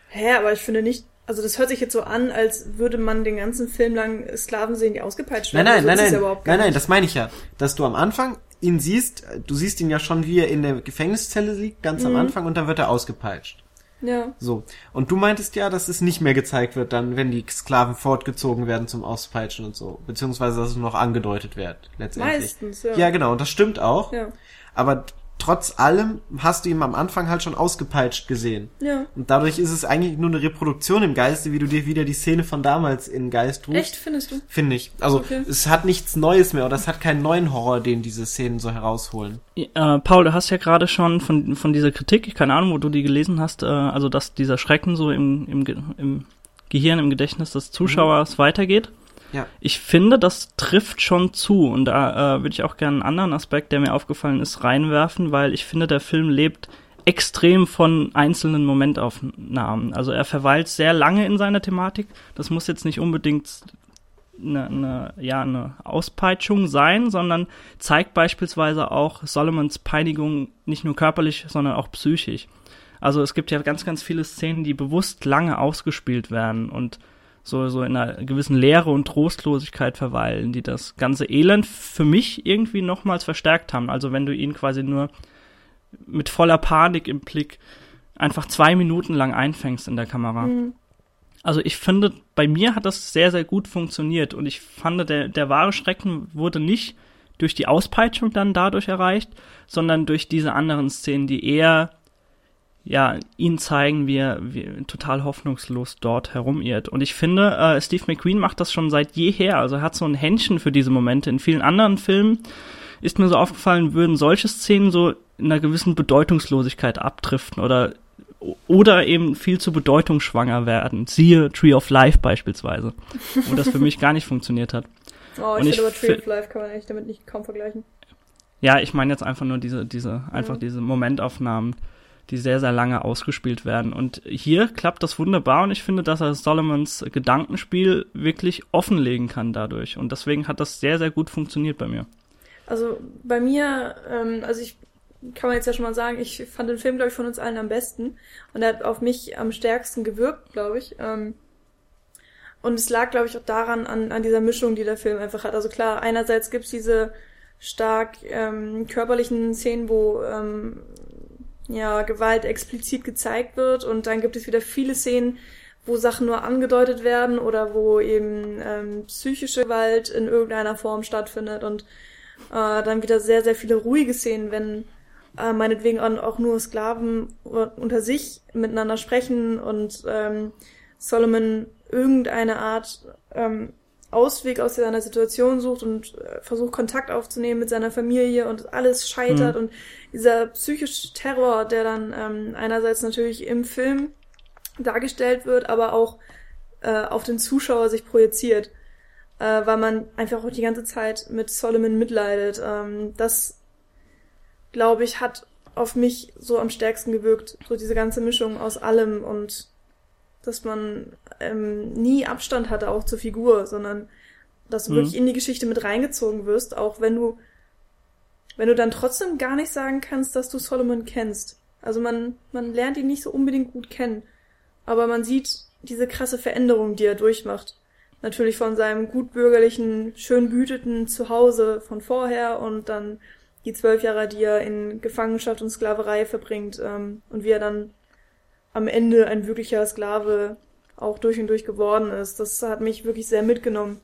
Hä, aber ich finde nicht, also das hört sich jetzt so an, als würde man den ganzen Film lang Sklaven sehen, die ausgepeitscht werden. Nein, nein, also nein, nein, nein, nein, das meine ich ja. Dass du am Anfang ihn siehst, du siehst ihn ja schon, wie er in der Gefängniszelle liegt, ganz mhm. am Anfang, und dann wird er ausgepeitscht. Ja. So. Und du meintest ja, dass es nicht mehr gezeigt wird, dann, wenn die Sklaven fortgezogen werden zum Auspeitschen und so. Beziehungsweise, dass es noch angedeutet wird, letztendlich. Meistens, ja. Ja, genau, und das stimmt auch. Ja. Aber trotz allem hast du ihn am Anfang halt schon ausgepeitscht gesehen. Ja. Und dadurch ist es eigentlich nur eine Reproduktion im Geiste, wie du dir wieder die Szene von damals in Geist rufst. Echt, findest du? Finde ich. Also okay. es hat nichts Neues mehr oder es hat keinen neuen Horror, den diese Szenen so herausholen. Äh, Paul, du hast ja gerade schon von, von dieser Kritik, keine Ahnung, wo du die gelesen hast, äh, also dass dieser Schrecken so im, im, im Gehirn, im Gedächtnis des Zuschauers mhm. weitergeht. Ja. Ich finde, das trifft schon zu und da äh, würde ich auch gerne einen anderen Aspekt, der mir aufgefallen ist, reinwerfen, weil ich finde, der Film lebt extrem von einzelnen Momentaufnahmen. Also er verweilt sehr lange in seiner Thematik. Das muss jetzt nicht unbedingt eine, eine, ja, eine Auspeitschung sein, sondern zeigt beispielsweise auch Solomons Peinigung nicht nur körperlich, sondern auch psychisch. Also es gibt ja ganz, ganz viele Szenen, die bewusst lange ausgespielt werden und so, so in einer gewissen Leere und Trostlosigkeit verweilen, die das ganze Elend für mich irgendwie nochmals verstärkt haben. Also wenn du ihn quasi nur mit voller Panik im Blick einfach zwei Minuten lang einfängst in der Kamera. Mhm. Also ich finde, bei mir hat das sehr, sehr gut funktioniert und ich fand, der, der wahre Schrecken wurde nicht durch die Auspeitschung dann dadurch erreicht, sondern durch diese anderen Szenen, die eher ja, ihn zeigen, wie er, wie total hoffnungslos dort herumirrt. Und ich finde, äh, Steve McQueen macht das schon seit jeher. Also er hat so ein Händchen für diese Momente. In vielen anderen Filmen ist mir so aufgefallen, würden solche Szenen so in einer gewissen Bedeutungslosigkeit abdriften oder oder eben viel zu bedeutungsschwanger werden. Siehe Tree of Life beispielsweise, wo das für mich gar nicht funktioniert hat. [LAUGHS] Oh, ich, ich finde aber Tree of Life kann man eigentlich damit nicht kaum vergleichen. Ja, ich meine jetzt einfach nur diese, diese, einfach mhm. diese Momentaufnahmen, die sehr, sehr lange ausgespielt werden. Und hier klappt das wunderbar und ich finde, dass er Solomons Gedankenspiel wirklich offenlegen kann dadurch. Und deswegen hat das sehr, sehr gut funktioniert bei mir. Also bei mir, ähm, also ich kann man jetzt ja schon mal sagen, ich fand den Film, glaube ich, von uns allen am besten. Und er hat auf mich am stärksten gewirkt, glaube ich. Ähm, und es lag, glaube ich, auch daran, an, an dieser Mischung, die der Film einfach hat. Also klar, einerseits gibt's diese stark ähm, körperlichen Szenen, wo ähm, ja, Gewalt explizit gezeigt wird und dann gibt es wieder viele Szenen, wo Sachen nur angedeutet werden oder wo eben ähm, psychische Gewalt in irgendeiner Form stattfindet und äh, dann wieder sehr, sehr viele ruhige Szenen, wenn äh, meinetwegen auch nur Sklaven unter sich miteinander sprechen und ähm, Solomon irgendeine Art ähm, Ausweg aus seiner Situation sucht und äh, versucht Kontakt aufzunehmen mit seiner Familie und alles scheitert mhm. und dieser psychische Terror, der dann ähm, einerseits natürlich im Film dargestellt wird, aber auch äh, auf den Zuschauer sich projiziert, äh, weil man einfach auch die ganze Zeit mit Solomon mitleidet. Ähm, das, glaube ich, hat auf mich so am stärksten gewirkt, so diese ganze Mischung aus allem und dass man ähm, nie Abstand hatte auch zur Figur, sondern dass du mhm. wirklich in die Geschichte mit reingezogen wirst, auch wenn du wenn du dann trotzdem gar nicht sagen kannst, dass du Solomon kennst. Also man man lernt ihn nicht so unbedingt gut kennen, aber man sieht diese krasse Veränderung, die er durchmacht. Natürlich von seinem gutbürgerlichen, schön behüteten Zuhause von vorher und dann die zwölf Jahre, die er in Gefangenschaft und Sklaverei verbringt ähm, und wie er dann am Ende ein wirklicher Sklave auch durch und durch geworden ist. Das hat mich wirklich sehr mitgenommen.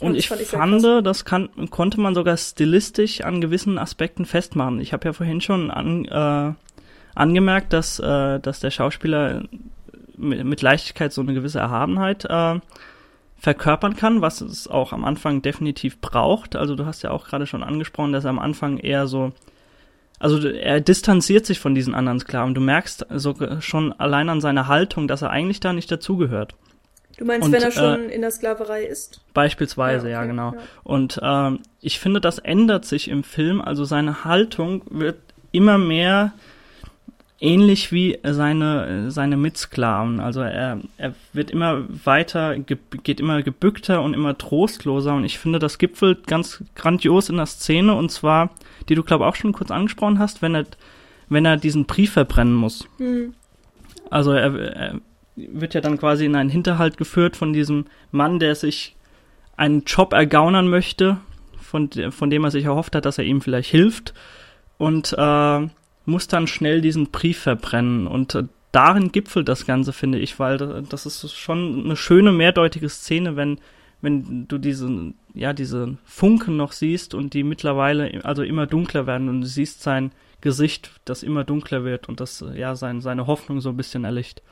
Und, und ich, fand, das kann, konnte man sogar stilistisch an gewissen Aspekten festmachen. Ich habe ja vorhin schon an, äh, angemerkt, dass, äh, dass der Schauspieler mit, mit Leichtigkeit so eine gewisse Erhabenheit äh, verkörpern kann, was es auch am Anfang definitiv braucht. Also du hast ja auch gerade schon angesprochen, dass er am Anfang eher so also er distanziert sich von diesen anderen Sklaven. Du merkst so schon allein an seiner Haltung, dass er eigentlich da nicht dazugehört. Du meinst, und, wenn er schon äh, in der Sklaverei ist? Beispielsweise, ja, okay, ja genau. Ja. Und ähm, ich finde, das ändert sich im Film. Also seine Haltung wird immer mehr ähnlich wie seine seine Mitsklaven. Also er er wird immer weiter geht immer gebückter und immer trostloser und ich finde das gipfelt ganz grandios in der Szene und zwar die du glaube auch schon kurz angesprochen hast, wenn er wenn er diesen Brief verbrennen muss. Mhm. Also er, er wird ja dann quasi in einen Hinterhalt geführt von diesem Mann, der sich einen Job ergaunern möchte, von, von dem er sich erhofft hat, dass er ihm vielleicht hilft und äh, muss dann schnell diesen Brief verbrennen und äh, darin gipfelt das Ganze, finde ich, weil das ist schon eine schöne mehrdeutige Szene, wenn wenn du diese ja diese Funken noch siehst und die mittlerweile also immer dunkler werden und du siehst sein Gesicht, das immer dunkler wird und das ja sein, seine Hoffnung so ein bisschen erlicht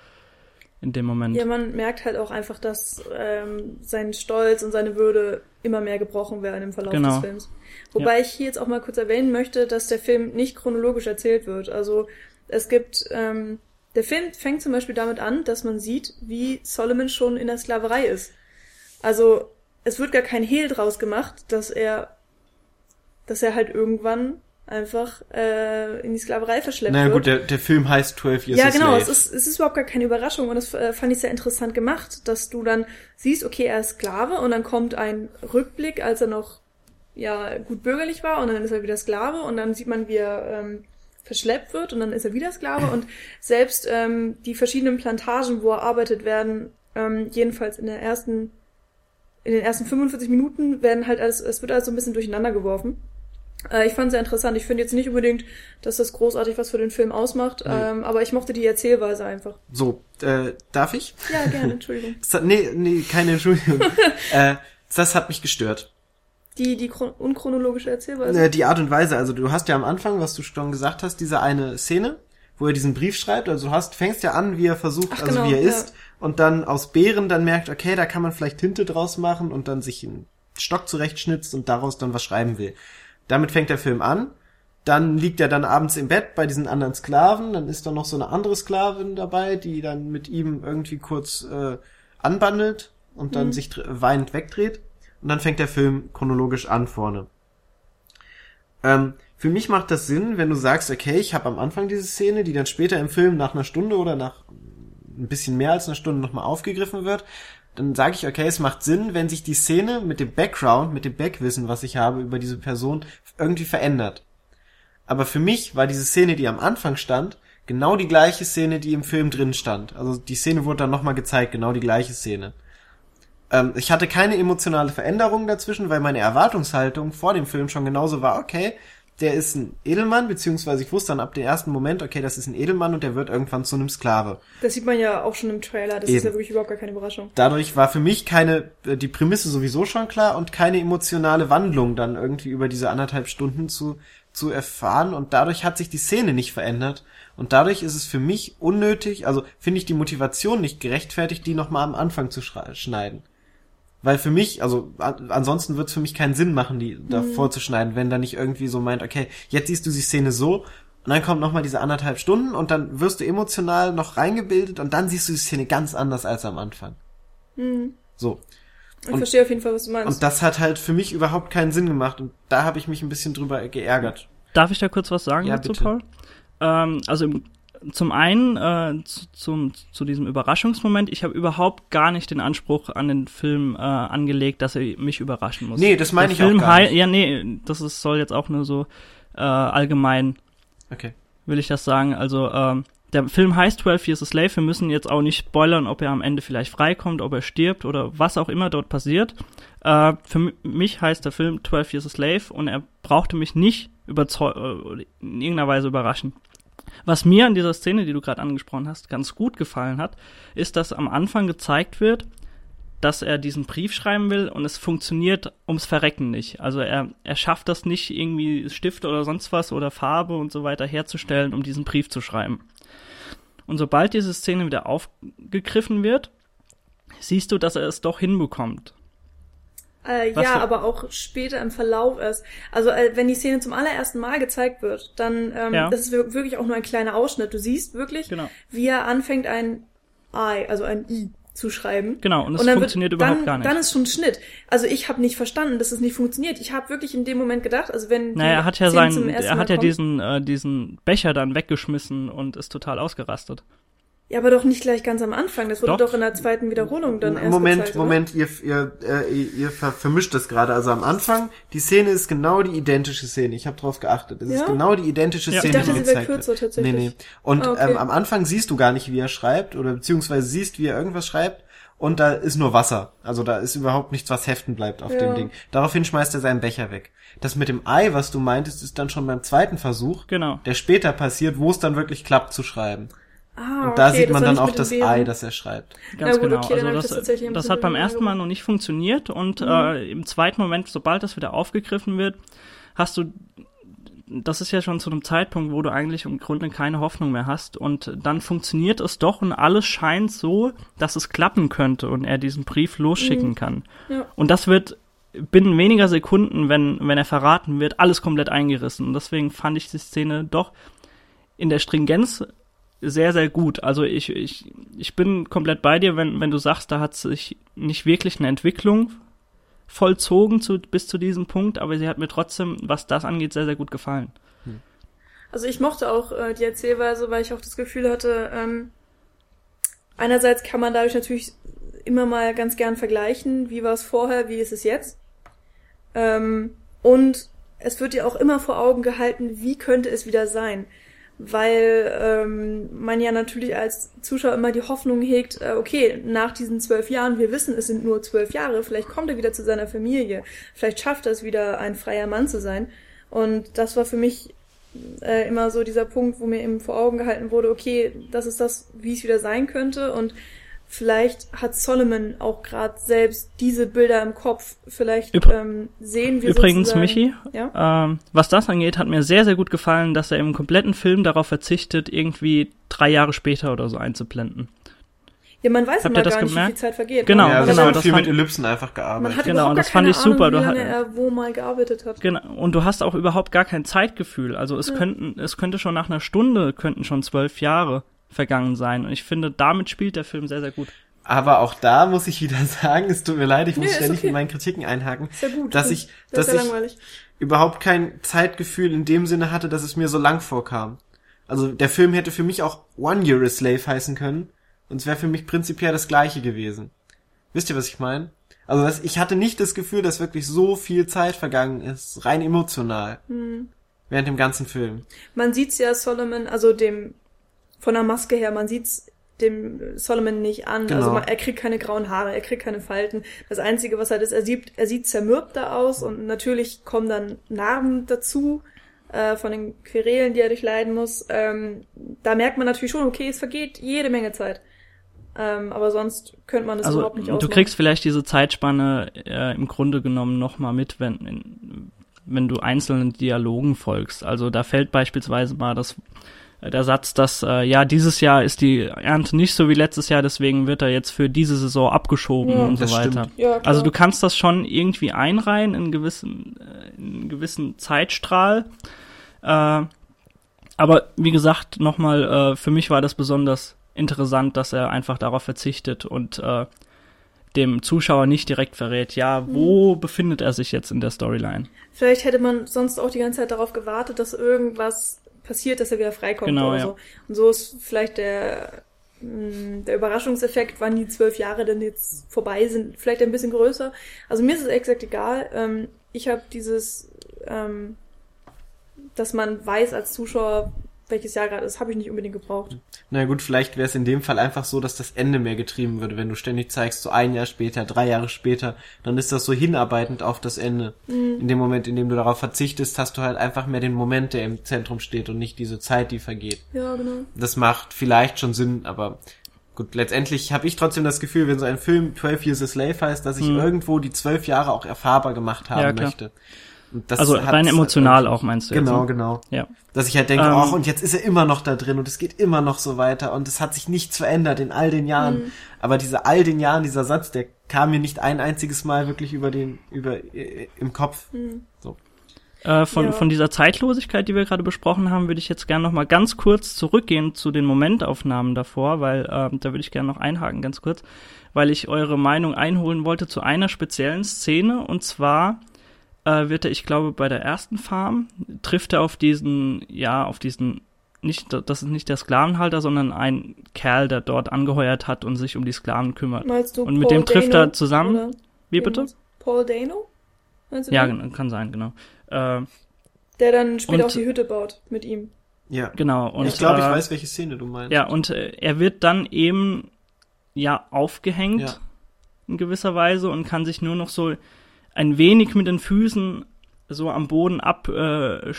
in dem Moment. Ja, man merkt halt auch einfach, dass ähm, sein Stolz und seine Würde immer mehr gebrochen werden im Verlauf genau. des Films. Wobei ja. ich hier jetzt auch mal kurz erwähnen möchte, dass der Film nicht chronologisch erzählt wird. Also es gibt, ähm, der Film fängt zum Beispiel damit an, dass man sieht, wie Solomon schon in der Sklaverei ist. Also es wird gar kein Hehl draus gemacht, dass er, dass er halt irgendwann einfach äh, in die Sklaverei verschleppt Na wird. gut, der, der Film heißt 12 Years Ja, genau, es ist, es ist überhaupt gar keine Überraschung und das äh, fand ich sehr interessant gemacht, dass du dann siehst, okay, er ist Sklave und dann kommt ein Rückblick, als er noch ja gut bürgerlich war und dann ist er wieder Sklave und dann sieht man, wie er ähm, verschleppt wird und dann ist er wieder Sklave und [CLEARS THROAT] selbst ähm, die verschiedenen Plantagen, wo er arbeitet, werden ähm, jedenfalls in der ersten in den ersten 45 Minuten werden halt alles, es wird alles so ein bisschen durcheinander geworfen. Äh, ich fand sehr interessant. Ich finde jetzt nicht unbedingt, dass das großartig was für den Film ausmacht, ähm, aber ich mochte die Erzählweise einfach. So, äh, darf ich? Ja, gerne, Entschuldigung. [LAUGHS] Hat, nee, nee, keine Entschuldigung. [LAUGHS] äh, das hat mich gestört. Die, die chron- unchronologische Erzählweise. Äh, die Art und Weise, also du hast ja am Anfang, was du schon gesagt hast, diese eine Szene, wo er diesen Brief schreibt, also du hast, fängst ja an, wie er versucht, Ach, also genau, wie er ja. ist, und dann aus Beeren dann merkt, okay, da kann man vielleicht Tinte draus machen und dann sich einen Stock zurechtschnitzt und daraus dann was schreiben will. Damit fängt der Film an. Dann liegt er dann abends im Bett bei diesen anderen Sklaven. Dann ist da noch so eine andere Sklavin dabei, die dann mit ihm irgendwie kurz äh, anbandelt und dann sich dr- weinend wegdreht. Und dann fängt der Film chronologisch an vorne. Ähm, für mich macht das Sinn, wenn du sagst, okay, ich habe am Anfang diese Szene, die dann später im Film nach einer Stunde oder nach ein bisschen mehr als einer Stunde nochmal aufgegriffen wird, dann sage ich, okay, es macht Sinn, wenn sich die Szene mit dem Background, mit dem Backwissen, was ich habe über diese Person, irgendwie verändert. Aber für mich war diese Szene, die am Anfang stand, genau die gleiche Szene, die im Film drin stand. Also die Szene wurde dann nochmal gezeigt, genau die gleiche Szene. Ähm, ich hatte keine emotionale Veränderung dazwischen, weil meine Erwartungshaltung vor dem Film schon genauso war, okay, der ist ein Edelmann, beziehungsweise ich wusste dann ab dem ersten Moment, okay, das ist ein Edelmann und der wird irgendwann zu einem Sklave. Das sieht man ja auch schon im Trailer. Das ist Eben. ja wirklich überhaupt gar keine Überraschung. Dadurch war für mich keine, äh, die Prämisse sowieso schon klar und keine emotionale Wandlung dann irgendwie über diese anderthalb Stunden zu, zu erfahren und dadurch hat sich die Szene nicht verändert und dadurch ist es für mich unnötig, also finde ich die Motivation nicht gerechtfertigt, die nochmal am Anfang zu schneiden. Weil für mich, also an, ansonsten wird es für mich keinen Sinn machen, die da vorzuschneiden, wenn da nicht irgendwie so meint, okay, jetzt siehst du die Szene so und dann kommt nochmal diese anderthalb Stunden und dann wirst du emotional noch reingebildet und dann siehst du die Szene ganz anders als am Anfang. So. Ich Und- verstehe auf jeden Fall, was du meinst. Und das hat halt für mich überhaupt keinen Sinn gemacht und da habe ich mich ein bisschen drüber geärgert. Darf ich da kurz was sagen Ja, dazu, bitte. Paul? Ähm, also im, zum einen äh, zu, zum, zu diesem Überraschungsmoment, ich habe überhaupt gar nicht den Anspruch an den Film äh, angelegt, dass er mich überraschen muss. Nee, das meine Der ich auch Film gar hei- nicht. Ja, nee, das ist, soll jetzt auch nur so äh, allgemein Okay. will ich das sagen. Also ähm, der Film heißt 12 Years a Slave. Wir müssen jetzt auch nicht spoilern, ob er am Ende vielleicht freikommt, ob er stirbt oder was auch immer dort passiert. Äh, für mi- mich heißt der Film 12 Years a Slave und er brauchte mich nicht überzeu- äh, in irgendeiner Weise überraschen. Was mir an dieser Szene, die du gerade angesprochen hast, ganz gut gefallen hat, ist, dass am Anfang gezeigt wird, dass er diesen Brief schreiben will und es funktioniert ums Verrecken nicht. Also er, er schafft das nicht, irgendwie Stift oder sonst was oder Farbe und so weiter herzustellen, um diesen Brief zu schreiben. Und sobald diese Szene wieder aufgegriffen wird, siehst du, dass er es doch hinbekommt. Äh, Was ja, für- aber auch später im Verlauf erst. Also äh, wenn die Szene zum allerersten Mal gezeigt wird, dann ähm, Ja. das ist wir- wirklich auch nur ein kleiner Ausschnitt. Du siehst wirklich, Genau. wie er anfängt ein I, also ein I zu schreiben. Genau, und es dann funktioniert wird, überhaupt dann, gar nicht. Dann ist schon Schnitt. Also ich habe nicht verstanden, dass es nicht funktioniert. Ich habe wirklich in dem Moment gedacht, also wenn Naja, er hat ja seinen, er Mal hat ja kommt- diesen, äh, diesen Becher dann weggeschmissen und ist total ausgerastet. Ja, aber doch nicht gleich ganz am Anfang. Das wurde Doch. doch, in der zweiten Wiederholung dann erst Moment, gezeigt, oder? Moment, ihr, ihr, äh, ihr, ihr ver vermischt das gerade. Also am Anfang, die Szene ist genau die identische Szene. Ich habe drauf geachtet. Es ist Ja? genau die identische Ja. Szene, Ich dachte, die sie wäre gezeigt kürzer wird. tatsächlich. Nee, nee. Und Ah, okay. ähm, am Anfang siehst du gar nicht, wie er schreibt oder beziehungsweise siehst, wie er irgendwas schreibt. Und da ist nur Wasser. Also da ist überhaupt nichts, was heften bleibt auf Ja. dem Ding. Daraufhin schmeißt er seinen Becher weg. Das mit dem Ei, was du meintest, ist dann schon beim zweiten Versuch, Genau. der später passiert, wo es dann wirklich klappt zu schreiben. Ah, Und da okay, sieht man dann auch das. Ei, das er schreibt. Ganz gut, genau. okay, also das, das das hat beim ersten Mal noch nicht funktioniert und Mhm. äh, im zweiten Moment, sobald das wieder aufgegriffen wird, hast du, das ist ja schon zu einem Zeitpunkt, wo du eigentlich im Grunde keine Hoffnung mehr hast und dann funktioniert es doch und alles scheint so, dass es klappen könnte und er diesen Brief losschicken Mhm. kann. Ja. Und das wird binnen weniger Sekunden, wenn, wenn er verraten wird, alles komplett eingerissen. Und deswegen fand ich die Szene doch in der Stringenz sehr, sehr gut. Also ich, ich, ich bin komplett bei dir, wenn, wenn du sagst, da hat sich nicht wirklich eine Entwicklung vollzogen zu, bis zu diesem Punkt, aber sie hat mir trotzdem, was das angeht, sehr, sehr gut gefallen. Also ich mochte auch äh, die Erzählweise, weil ich auch das Gefühl hatte, ähm, einerseits kann man dadurch natürlich immer mal ganz gern vergleichen, wie war es vorher, wie ist es jetzt. Ähm, und es wird dir auch immer vor Augen gehalten, wie könnte es wieder sein. Weil ähm, man ja natürlich als Zuschauer immer die Hoffnung hegt, äh, okay, nach diesen zwölf Jahren, wir wissen, es sind nur zwölf Jahre, vielleicht kommt er wieder zu seiner Familie, vielleicht schafft er es wieder, ein freier Mann zu sein. Und das war für mich äh, immer so dieser Punkt, wo mir eben vor Augen gehalten wurde, okay, das ist das, wie es wieder sein könnte. Und vielleicht hat Solomon auch gerade selbst diese Bilder im Kopf. Vielleicht Übr ähm, sehen wir Übrigens, sozusagen- Michi, Ja? ähm, was das angeht, hat mir sehr, sehr gut gefallen, dass er im kompletten Film darauf verzichtet, irgendwie drei Jahre später oder so einzublenden. ja, man weiß Habt immer gar nicht, wie gemerkt? viel Zeit vergeht. Genau, man, ja, genau, hat, das viel fand- mit Ellipsen einfach man gearbeitet. hat Genau, das gar fand ich super. Ahnung, Du wie lange er wo mal gearbeitet hat. Genau. Und du hast auch überhaupt gar kein Zeitgefühl. Also es Ja. könnten, es könnte schon nach einer Stunde könnten schon zwölf Jahre vergangen sein. Und ich finde, damit spielt der Film sehr, sehr gut. Aber auch da muss ich wieder [LAUGHS] sagen, es tut mir leid, ich muss Nee, ständig okay. mit meinen Kritiken einhaken, Ist ja gut. dass ich, das dass ist ja ich langweilig. überhaupt kein Zeitgefühl in dem Sinne hatte, dass es mir so lang vorkam. Also der Film hätte für mich auch One Year a Slave heißen können und es wäre für mich prinzipiell das gleiche gewesen. Wisst ihr, was ich meine? Also das, ich hatte nicht das Gefühl, dass wirklich so viel Zeit vergangen ist, rein emotional, Hm. während dem ganzen Film. Man sieht's ja Solomon, also dem von der Maske her, man sieht's dem Solomon nicht an. Genau. Also man, er kriegt keine grauen Haare, er kriegt keine Falten. Das Einzige, was halt ist, er sieht, er sieht zermürbter aus und natürlich kommen dann Narben dazu äh, von den Querelen, die er durchleiden muss. Ähm, da merkt man natürlich schon, okay, es vergeht jede Menge Zeit. Ähm, aber sonst könnte man das Also überhaupt nicht du ausmachen. kriegst vielleicht diese Zeitspanne äh, im Grunde genommen nochmal mit, wenn, in, wenn du einzelnen Dialogen folgst. Also da fällt beispielsweise mal das der Satz, dass äh, ja dieses Jahr ist die Ernte nicht so wie letztes Jahr, deswegen wird er jetzt für diese Saison abgeschoben Ja, und so weiter. ja. Also du kannst das schon irgendwie einreihen in gewissen, äh, in einen gewissen Zeitstrahl. Äh, aber wie gesagt, nochmal, äh, für mich war das besonders interessant, dass er einfach darauf verzichtet und äh, dem Zuschauer nicht direkt verrät, ja, wo befindet er sich jetzt in der Storyline? Vielleicht hätte man sonst auch die ganze Zeit darauf gewartet, dass irgendwas passiert, dass er wieder freikommt Genau, oder ja. so. Und so ist vielleicht der, mh, der Überraschungseffekt, wann die zwölf Jahre denn jetzt vorbei sind, vielleicht ein bisschen größer. Also mir ist es exakt egal. Ähm, ich habe dieses, ähm, dass man weiß als Zuschauer, welches Jahr gerade ist, habe ich nicht unbedingt gebraucht. Na gut, vielleicht wäre es in dem Fall einfach so, dass das Ende mehr getrieben würde, wenn du ständig zeigst, so ein Jahr später, drei Jahre später, dann ist das so hinarbeitend auf das Ende. In dem Moment, in dem du darauf verzichtest, hast du halt einfach mehr den Moment, der im Zentrum steht und nicht diese Zeit, die vergeht. Ja, genau. Das macht vielleicht schon Sinn, aber gut, letztendlich habe ich trotzdem das Gefühl, wenn so ein Film 12 Years a Slave heißt, dass ich Mhm. irgendwo die zwölf Jahre auch erfahrbar gemacht haben Ja, klar. möchte. Das also rein emotional irgendwie- auch meinst du jetzt? Genau, ne? genau. Ja. Dass ich halt denke, Ähm, ach, und jetzt ist er immer noch da drin und es geht immer noch so weiter und es hat sich nichts verändert in all den Jahren. Mhm. Aber diese all den Jahren, dieser Satz, der kam mir nicht ein einziges Mal wirklich über den, über, äh, im Kopf. Mhm. Äh, von, Ja. von dieser Zeitlosigkeit, die wir gerade besprochen haben, würde ich jetzt gerne noch mal ganz kurz zurückgehen zu den Momentaufnahmen davor, weil ähm, da würde ich gerne noch einhaken, ganz kurz, weil ich eure Meinung einholen wollte zu einer speziellen Szene und zwar äh, wird er, ich glaube, bei der ersten Farm trifft er auf diesen, ja, auf diesen nicht, das ist nicht der Sklavenhalter, sondern ein Kerl, der dort angeheuert hat und sich um die Sklaven kümmert. Meinst du Und mit Paul dem trifft Dano er zusammen. oder Wie bitte? Paul Dano? Meinst du Ja, den? genau, kann sein, genau. Äh, Der dann später Und- auch die Hütte baut mit ihm. Ja. genau. Und, ich glaube, ich äh, weiß, welche Szene du meinst. Ja, und äh, er wird dann eben ja aufgehängt Ja. in gewisser Weise und kann sich nur noch so ein wenig mit den Füßen so am Boden ab äh,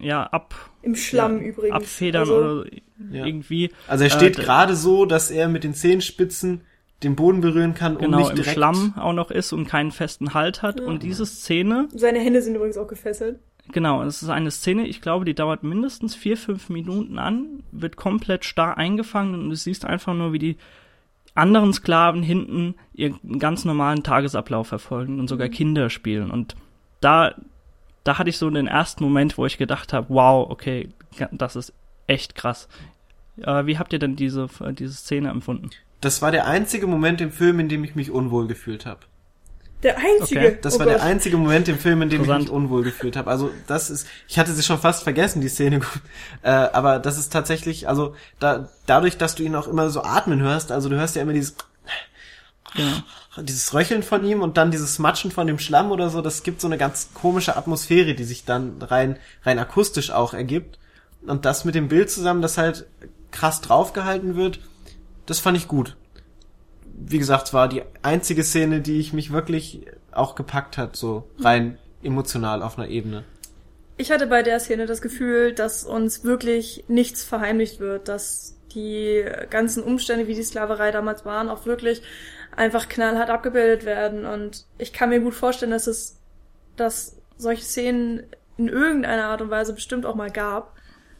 ja ab Im Schlamm ja, übrigens. abfedern also, oder Ja. irgendwie Also er steht Äh, gerade so, dass er mit den Zehenspitzen den Boden berühren kann, um genau nicht im direkt Schlamm auch noch ist und keinen festen Halt hat Ja. und diese Szene Seine Hände sind übrigens auch gefesselt. Genau, es ist eine Szene, ich glaube, die dauert mindestens vier, fünf Minuten an, wird komplett starr eingefangen und du siehst einfach nur, wie die anderen Sklaven hinten ihren ganz normalen Tagesablauf verfolgen und sogar Kinder spielen. Und da, da hatte ich so den ersten Moment, wo ich gedacht habe, wow, okay, das ist echt krass. Äh, wie habt ihr denn diese, diese Szene empfunden? Das war der einzige Moment im Film, in dem ich mich unwohl gefühlt habe. Der einzige. Okay. Das oh war Gott. der einzige Moment im Film, in dem ich mich unwohl gefühlt habe. Also das ist, ich hatte sie schon fast vergessen, die Szene. [LAUGHS] äh, aber das ist tatsächlich, also da, dadurch, dass du ihn auch immer so atmen hörst, also du hörst ja immer dieses, ja. dieses Röcheln von ihm und dann dieses Matschen von dem Schlamm oder so, das gibt so eine ganz komische Atmosphäre, die sich dann rein, rein akustisch auch ergibt. Und das mit dem Bild zusammen, das halt krass draufgehalten wird, das fand ich gut wie gesagt, war die einzige Szene, die ich mich wirklich auch gepackt hat, so rein emotional auf einer Ebene. Ich hatte bei der Szene das Gefühl, dass uns wirklich nichts verheimlicht wird, dass die ganzen Umstände, wie die Sklaverei damals waren, auch wirklich einfach knallhart abgebildet werden. Und ich kann mir gut vorstellen, dass es, dass solche Szenen in irgendeiner Art und Weise bestimmt auch mal gab.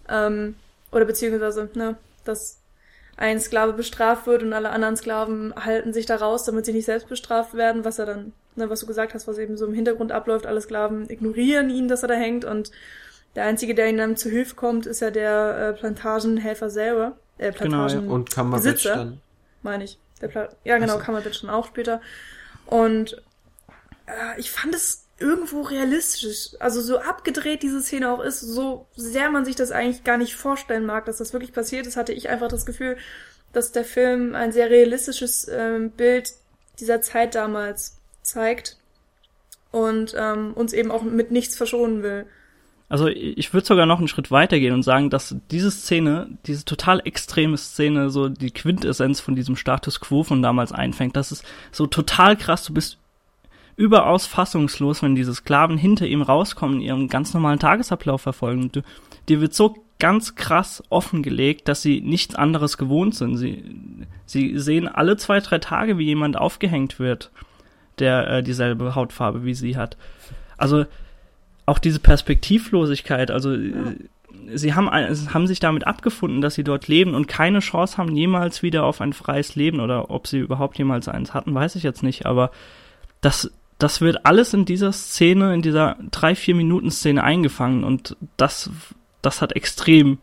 Ähm, oder beziehungsweise, ne, dass ein Sklave bestraft wird und alle anderen Sklaven halten sich da raus, damit sie nicht selbst bestraft werden, was er dann, ne, was du gesagt hast, was eben so im Hintergrund abläuft, alle Sklaven ignorieren ihn, dass er da hängt und der Einzige, der ihnen dann zu Hilfe kommt, ist ja der äh, Plantagenhelfer selber. Äh, Plantagen genau, ja. und Kammerbitch dann. Meine ich. Ja, genau, also. Kammerbitch dann auch später. Und äh, ich fand es irgendwo realistisch. Also so abgedreht diese Szene auch ist, so sehr man sich das eigentlich gar nicht vorstellen mag, dass das wirklich passiert ist, hatte ich einfach das Gefühl, dass der Film ein sehr realistisches ähm, Bild dieser Zeit damals zeigt und ähm, uns eben auch mit nichts verschonen will. Also ich würde sogar noch einen Schritt weitergehen und sagen, dass diese Szene, diese total extreme Szene, so die Quintessenz von diesem Status quo von damals einfängt. Das ist so total krass. Du bist überaus fassungslos, wenn diese Sklaven hinter ihm rauskommen, ihren ganz normalen Tagesablauf verfolgen. Dir wird so ganz krass offengelegt, dass sie nichts anderes gewohnt sind. Sie, sie sehen alle zwei, drei Tage, wie jemand aufgehängt wird, der äh, dieselbe Hautfarbe wie sie hat. Also auch diese Perspektivlosigkeit, also ja. sie haben, haben sich damit abgefunden, dass sie dort leben und keine Chance haben, jemals wieder auf ein freies Leben oder ob sie überhaupt jemals eins hatten, weiß ich jetzt nicht, aber das das wird alles in dieser Szene, in dieser drei, vier Minuten Szene eingefangen und das, das hat extrem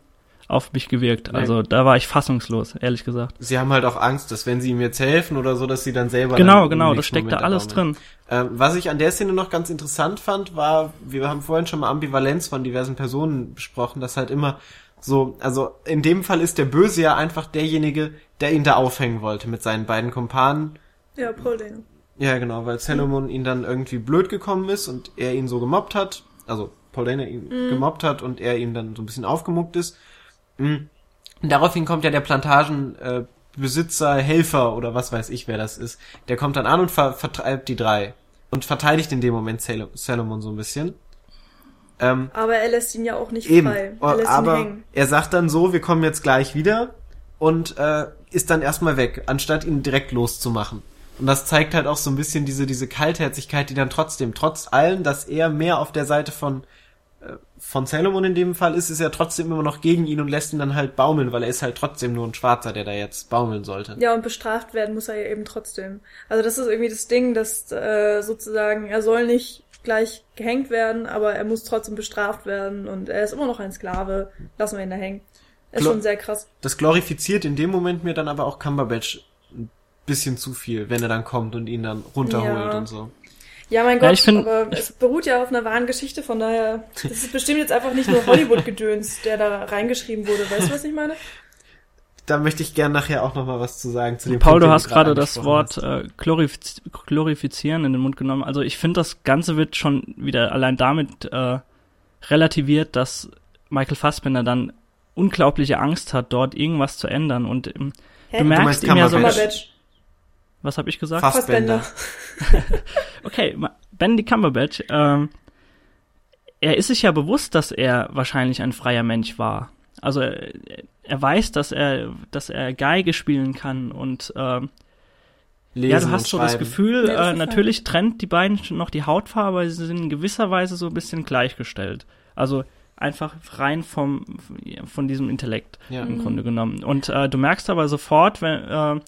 auf mich gewirkt. Also da war ich fassungslos, ehrlich gesagt. Sie haben halt auch Angst, dass wenn sie ihm jetzt helfen oder so, dass sie dann selber. Genau, genau, das steckt Moment da alles drin. Ähm, was ich an der Szene noch ganz interessant fand, war, wir haben vorhin schon mal Ambivalenz von diversen Personen besprochen, dass halt immer so, also in dem Fall ist der Böse ja einfach derjenige, der ihn da aufhängen wollte mit seinen beiden Kumpanen. Ja, Paul Dano. Ja, genau, weil Salomon mhm. ihn dann irgendwie blöd gekommen ist und er ihn so gemobbt hat, also Paul Dana ihn mhm. gemobbt hat und er ihm dann so ein bisschen aufgemuckt ist. Mhm. Daraufhin kommt ja der Plantagenbesitzer, äh, Helfer oder was weiß ich, wer das ist. Der kommt dann an und ver vertreibt die drei und verteidigt in dem Moment Sal Salomon so ein bisschen. Ähm, aber er lässt ihn ja auch nicht eben, frei. Er lässt aber er sagt dann so, wir kommen jetzt gleich wieder und äh, ist dann erstmal weg, anstatt ihn direkt loszumachen. Und das zeigt halt auch so ein bisschen diese, diese Kaltherzigkeit, die dann trotzdem, trotz allem, dass er mehr auf der Seite von, äh, von Salomon in dem Fall ist, ist er trotzdem immer noch gegen ihn und lässt ihn dann halt baumeln, weil er ist halt trotzdem nur ein Schwarzer, der da jetzt baumeln sollte. Ja, und bestraft werden muss er ja eben trotzdem. Also das ist irgendwie das Ding, dass äh, sozusagen, er soll nicht gleich gehängt werden, aber er muss trotzdem bestraft werden und er ist immer noch ein Sklave. Lassen wir ihn da hängen. Ist Glo schon sehr krass. Das glorifiziert in dem Moment mir dann aber auch Cumberbatch bisschen zu viel, wenn er dann kommt und ihn dann runterholt ja. und so. Ja, mein Gott, ja, find, aber es beruht ja auf einer wahren Geschichte, von daher, das ist bestimmt jetzt einfach nicht nur Hollywood-Gedöns, der da reingeschrieben wurde. Weißt du, was ich meine? Da möchte ich gern nachher auch nochmal was zu sagen zu dem Paul, Punkt, du hast gerade das Wort äh, glorifiz glorifizieren in den Mund genommen. Also ich finde, das Ganze wird schon wieder allein damit äh, relativiert, dass Michael Fassbender dann unglaubliche Angst hat, dort irgendwas zu ändern. Und ähm, du merkst du ihm ja so, was habe ich gesagt? Fassbender. [LAUGHS] okay, Bendy Cumberbatch, ähm, er ist sich ja bewusst, dass er wahrscheinlich ein freier Mensch war. Also er, er weiß, dass er, dass er Geige spielen kann und ähm, ja, du hast so das Gefühl, nee, das äh, natürlich trennt die beiden noch die Hautfarbe, aber sie sind in gewisser Weise so ein bisschen gleichgestellt. Also einfach rein vom von diesem Intellekt ja. im mhm. Grunde genommen. Und äh, du merkst aber sofort, wenn, äh,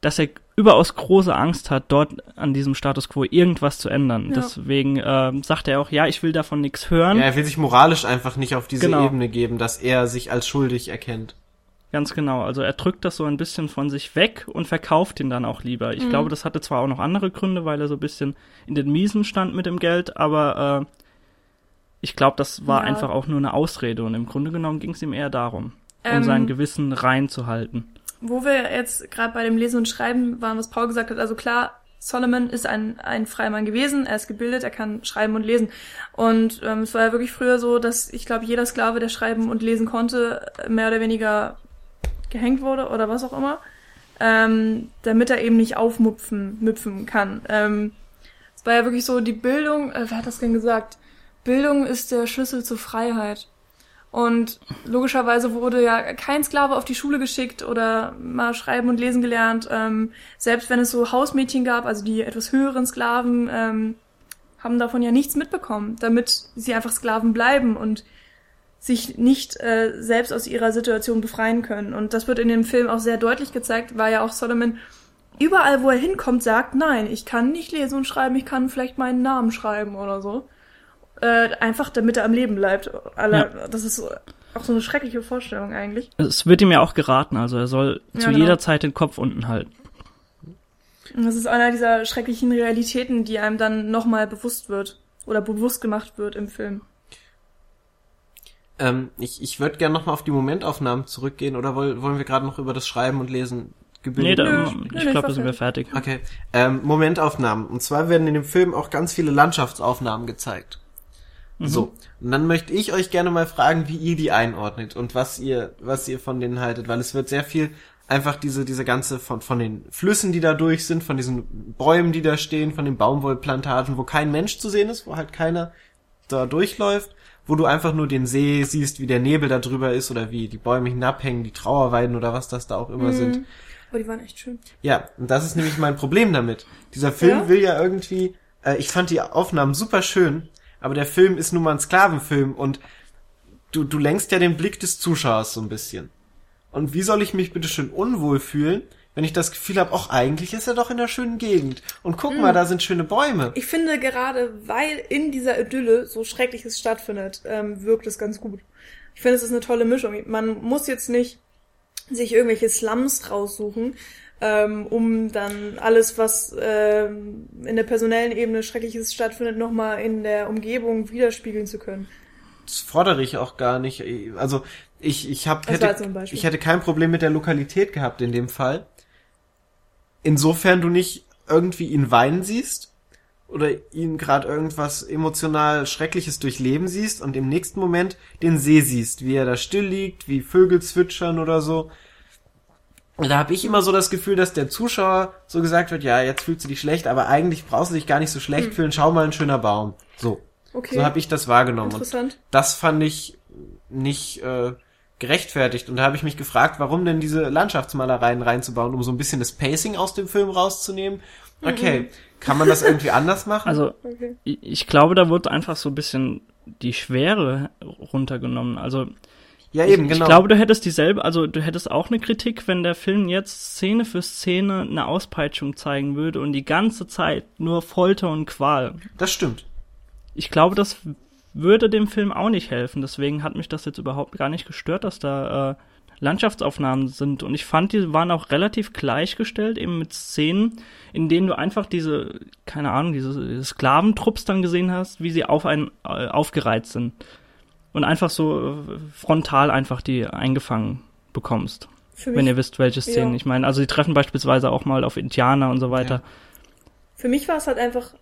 dass er überaus große Angst hat, dort an diesem Status quo irgendwas zu ändern. Ja. Deswegen äh, sagt er auch, ja, ich will davon nichts hören. Ja, er will sich moralisch einfach nicht auf diese genau. Ebene geben, dass er sich als schuldig erkennt. Ganz genau. Also er drückt das so ein bisschen von sich weg und verkauft ihn dann auch lieber. Ich mhm. glaube, das hatte zwar auch noch andere Gründe, weil er so ein bisschen in den Miesen stand mit dem Geld, aber äh, ich glaube, das war ja. einfach auch nur eine Ausrede und im Grunde genommen ging es ihm eher darum, ähm, um sein Gewissen reinzuhalten. Wo wir jetzt gerade bei dem Lesen und Schreiben waren, was Paul gesagt hat, also klar, Solomon ist ein, ein Freimann gewesen, er ist gebildet, er kann schreiben und lesen. Und ähm, es war ja wirklich früher so, dass ich glaube, jeder Sklave, der schreiben und lesen konnte, mehr oder weniger gehängt wurde oder was auch immer, ähm, damit er eben nicht aufmupfen müpfen kann. Ähm, es war ja wirklich so, die Bildung, äh, wer hat das denn gesagt? Bildung ist der Schlüssel zur Freiheit. Und logischerweise wurde ja kein Sklave auf die Schule geschickt oder mal schreiben und lesen gelernt. Ähm, selbst wenn es so Hausmädchen gab, also die etwas höheren Sklaven, ähm, haben davon ja nichts mitbekommen, damit sie einfach Sklaven bleiben und sich nicht äh, selbst aus ihrer Situation befreien können. Und das wird in dem Film auch sehr deutlich gezeigt, weil ja auch Solomon überall, wo er hinkommt, sagt, nein, ich kann nicht lesen und schreiben, ich kann vielleicht meinen Namen schreiben oder so. Äh, einfach damit er am Leben bleibt. Aller, ja. Das ist auch so eine schreckliche Vorstellung eigentlich. Es wird ihm ja auch geraten, also er soll ja, zu genau. jeder Zeit den Kopf unten halten. Und das ist einer dieser schrecklichen Realitäten, die einem dann nochmal bewusst wird oder bewusst gemacht wird im Film. Ähm, ich ich würde gerne nochmal auf die Momentaufnahmen zurückgehen oder wollen, wollen wir gerade noch über das Schreiben und Lesen gebildet? Nee, da, ich glaube, da sind wir fertig. Okay. Ähm, Momentaufnahmen. Und zwar werden in dem Film auch ganz viele Landschaftsaufnahmen gezeigt. Mhm. So. Und dann möchte ich euch gerne mal fragen, wie ihr die einordnet und was ihr, was ihr von denen haltet, weil es wird sehr viel einfach diese, diese ganze von, von den Flüssen, die da durch sind, von diesen Bäumen, die da stehen, von den Baumwollplantagen, wo kein Mensch zu sehen ist, wo halt keiner da durchläuft, wo du einfach nur den See siehst, wie der Nebel da drüber ist oder wie die Bäume hinabhängen, die Trauerweiden oder was das da auch immer mhm. sind. Aber die waren echt schön. Ja, und das ist nämlich mein Problem damit. Dieser Film ja? will ja irgendwie, äh, ich fand die Aufnahmen super schön, aber der Film ist nun mal ein Sklavenfilm und du, du lenkst ja den Blick des Zuschauers so ein bisschen. Und wie soll ich mich bitte schön unwohl fühlen, wenn ich das Gefühl habe, ach, eigentlich ist er doch in einer schönen Gegend. Und guck mm. mal, da sind schöne Bäume. Ich finde gerade, weil in dieser Idylle so Schreckliches stattfindet, ähm, wirkt es ganz gut. Ich finde, es ist eine tolle Mischung. Man muss jetzt nicht sich irgendwelche Slums raussuchen, ähm, um dann alles, was ähm, in der personellen Ebene Schreckliches stattfindet, nochmal in der Umgebung widerspiegeln zu können. Das fordere ich auch gar nicht. Also ich, ich hab, hätte, ich hätte kein Problem mit der Lokalität gehabt in dem Fall. Insofern du nicht irgendwie ihn weinen siehst oder ihn gerade irgendwas emotional Schreckliches durchleben siehst und im nächsten Moment den See siehst, wie er da still liegt, wie Vögel zwitschern oder so und da habe ich immer so das Gefühl, dass der Zuschauer so gesagt wird, ja, jetzt fühlst du dich schlecht, aber eigentlich brauchst du dich gar nicht so schlecht hm. fühlen, schau mal ein schöner Baum. So. Okay. So habe ich das wahrgenommen. Interessant. Und das fand ich nicht äh, gerechtfertigt. Und da habe ich mich gefragt, warum denn diese Landschaftsmalereien reinzubauen, um so ein bisschen das Pacing aus dem Film rauszunehmen. Okay, mhm. kann man das irgendwie anders machen? Also okay. ich glaube, da wird einfach so ein bisschen die Schwere runtergenommen. Also ja, eben, ich, genau. Ich glaube, du hättest dieselbe, also du hättest auch eine Kritik, wenn der Film jetzt Szene für Szene eine Auspeitschung zeigen würde und die ganze Zeit nur Folter und Qual. Das stimmt. Ich glaube, das würde dem Film auch nicht helfen. Deswegen hat mich das jetzt überhaupt gar nicht gestört, dass da äh, Landschaftsaufnahmen sind. Und ich fand, die waren auch relativ gleichgestellt, eben mit Szenen, in denen du einfach diese, keine Ahnung, diese Sklaventrupps dann gesehen hast, wie sie auf einen äh, aufgereiht sind und einfach so äh, frontal einfach die eingefangen bekommst. wenn ihr wisst, welche Szenen. Ja. Ich meine, also die treffen beispielsweise auch mal auf Indianer und so weiter. Ja. Für mich war es halt einfach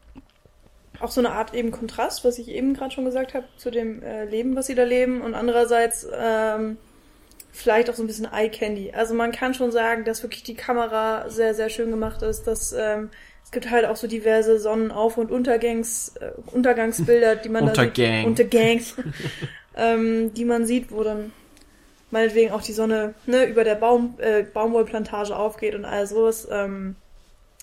auch so eine Art eben Kontrast, was ich eben gerade schon gesagt habe, zu dem äh, Leben, was sie da leben und andererseits ähm, vielleicht auch so ein bisschen Eye Candy. Also man kann schon sagen, dass wirklich die Kamera sehr, sehr schön gemacht ist, dass ähm, es gibt halt auch so diverse Sonnenauf- und Untergangs, äh, Untergangsbilder, die man Untergang. da sieht. Untergangs. [LAUGHS] ähm, die man sieht, wo dann meinetwegen auch die Sonne ne, über der Baum, äh, Baumwollplantage aufgeht und all sowas. Ähm,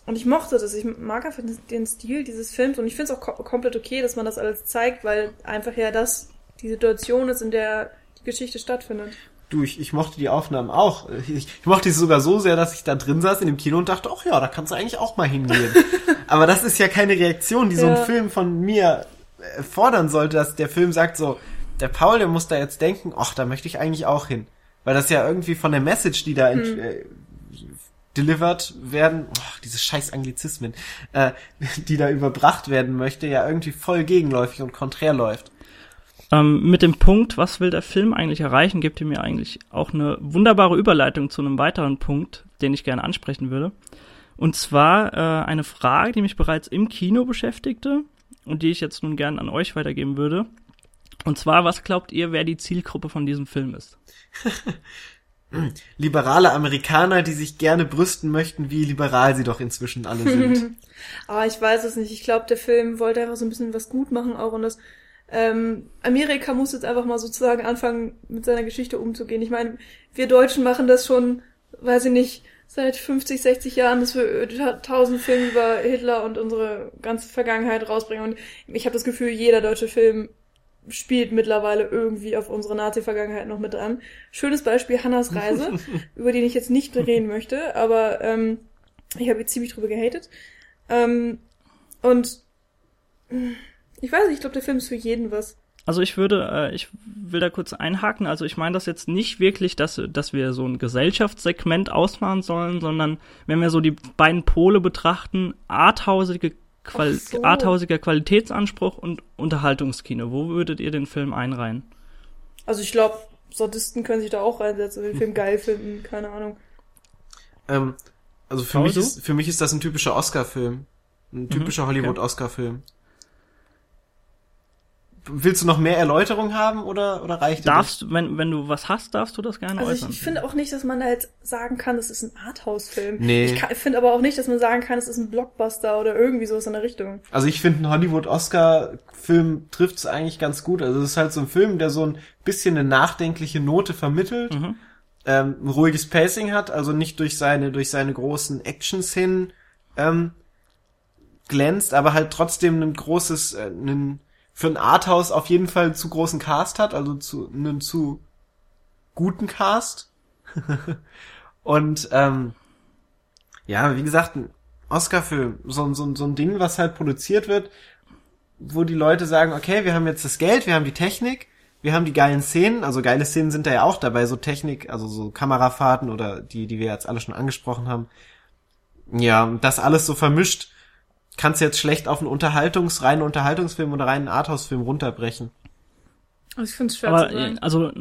und ich mochte das. Ich mag einfach den Stil dieses Films und ich finde es auch ko komplett okay, dass man das alles zeigt, weil einfach ja das die Situation ist, in der die Geschichte stattfindet. Du, ich, ich mochte die Aufnahmen auch. Ich, ich mochte sie sogar so sehr, dass ich da drin saß in dem Kino und dachte, ach ja, da kannst du eigentlich auch mal hingehen. [LAUGHS] Aber das ist ja keine Reaktion, die so ein Film von mir äh, fordern sollte, dass der Film sagt so, der Paul, der muss da jetzt denken, ach, da möchte ich eigentlich auch hin. Weil das ja irgendwie von der Message, die da hm. äh, delivered werden, oh, diese scheiß Anglizismen, äh, [LAUGHS] die da überbracht werden möchte, ja irgendwie voll gegenläufig und konträr läuft. Ähm, mit dem Punkt, was will der Film eigentlich erreichen, gibt ihr mir eigentlich auch eine wunderbare Überleitung zu einem weiteren Punkt, den ich gerne ansprechen würde. Und zwar äh, eine Frage, die mich bereits im Kino beschäftigte und die ich jetzt nun gerne an euch weitergeben würde. Und zwar, was glaubt ihr, wer die Zielgruppe von diesem Film ist? [LAUGHS] Liberale Amerikaner, die sich gerne brüsten möchten, wie liberal sie doch inzwischen alle sind. [LAUGHS] ah, ich weiß es nicht. Ich glaube, der Film wollte einfach so ein bisschen was gut machen auch und das ähm, Amerika muss jetzt einfach mal sozusagen anfangen, mit seiner Geschichte umzugehen. Ich meine, wir Deutschen machen das schon, weiß ich nicht, seit 50, 60 Jahren, dass wir tausend Filme über Hitler und unsere ganze Vergangenheit rausbringen. Und ich habe das Gefühl, jeder deutsche Film spielt mittlerweile irgendwie auf unsere Nazi-Vergangenheit noch mit dran. Schönes Beispiel Hannas Reise, [LAUGHS] über den ich jetzt nicht reden möchte, aber ähm, ich habe jetzt ziemlich drüber gehatet. Ähm, und ich weiß nicht, ich glaube, der Film ist für jeden was. Also ich würde, äh, ich will da kurz einhaken. Also ich meine das jetzt nicht wirklich, dass, dass wir so ein Gesellschaftssegment ausmachen sollen, sondern wenn wir so die beiden Pole betrachten, arthausige Qual so. arthausiger Qualitätsanspruch und Unterhaltungskino. Wo würdet ihr den Film einreihen? Also ich glaube, Sadisten können sich da auch reinsetzen und den Film [LAUGHS] geil finden, keine Ahnung. Ähm, also für mich, ist, für mich ist das ein typischer Oscar-Film. Ein typischer mhm, Hollywood-Oscar-Film. Willst du noch mehr Erläuterung haben oder, oder reicht Darfst, das? wenn, wenn du was hast, darfst du das gerne also äußern. Ich, ich finde auch nicht, dass man da jetzt sagen kann, das ist ein Arthouse-Film. Nee. Ich finde aber auch nicht, dass man sagen kann, es ist ein Blockbuster oder irgendwie sowas in der Richtung. Also ich finde, ein Hollywood-Oscar-Film trifft es eigentlich ganz gut. Also es ist halt so ein Film, der so ein bisschen eine nachdenkliche Note vermittelt, mhm. ähm, ein ruhiges Pacing hat, also nicht durch seine, durch seine großen Action-Szenen ähm, glänzt, aber halt trotzdem ein großes, äh, ein für ein Arthouse auf jeden Fall einen zu großen Cast hat, also zu einen zu guten Cast. [LAUGHS] und ähm, ja, wie gesagt, ein Oscar-Film, so, so, so ein Ding, was halt produziert wird, wo die Leute sagen, okay, wir haben jetzt das Geld, wir haben die Technik, wir haben die geilen Szenen, also geile Szenen sind da ja auch dabei, so Technik, also so Kamerafahrten oder die, die wir jetzt alle schon angesprochen haben. Ja, das alles so vermischt kannst jetzt schlecht auf einen Unterhaltungs, reinen Unterhaltungsfilm oder reinen Arthouse-Film runterbrechen. Also ich finde es schwer Aber, zu sagen. Also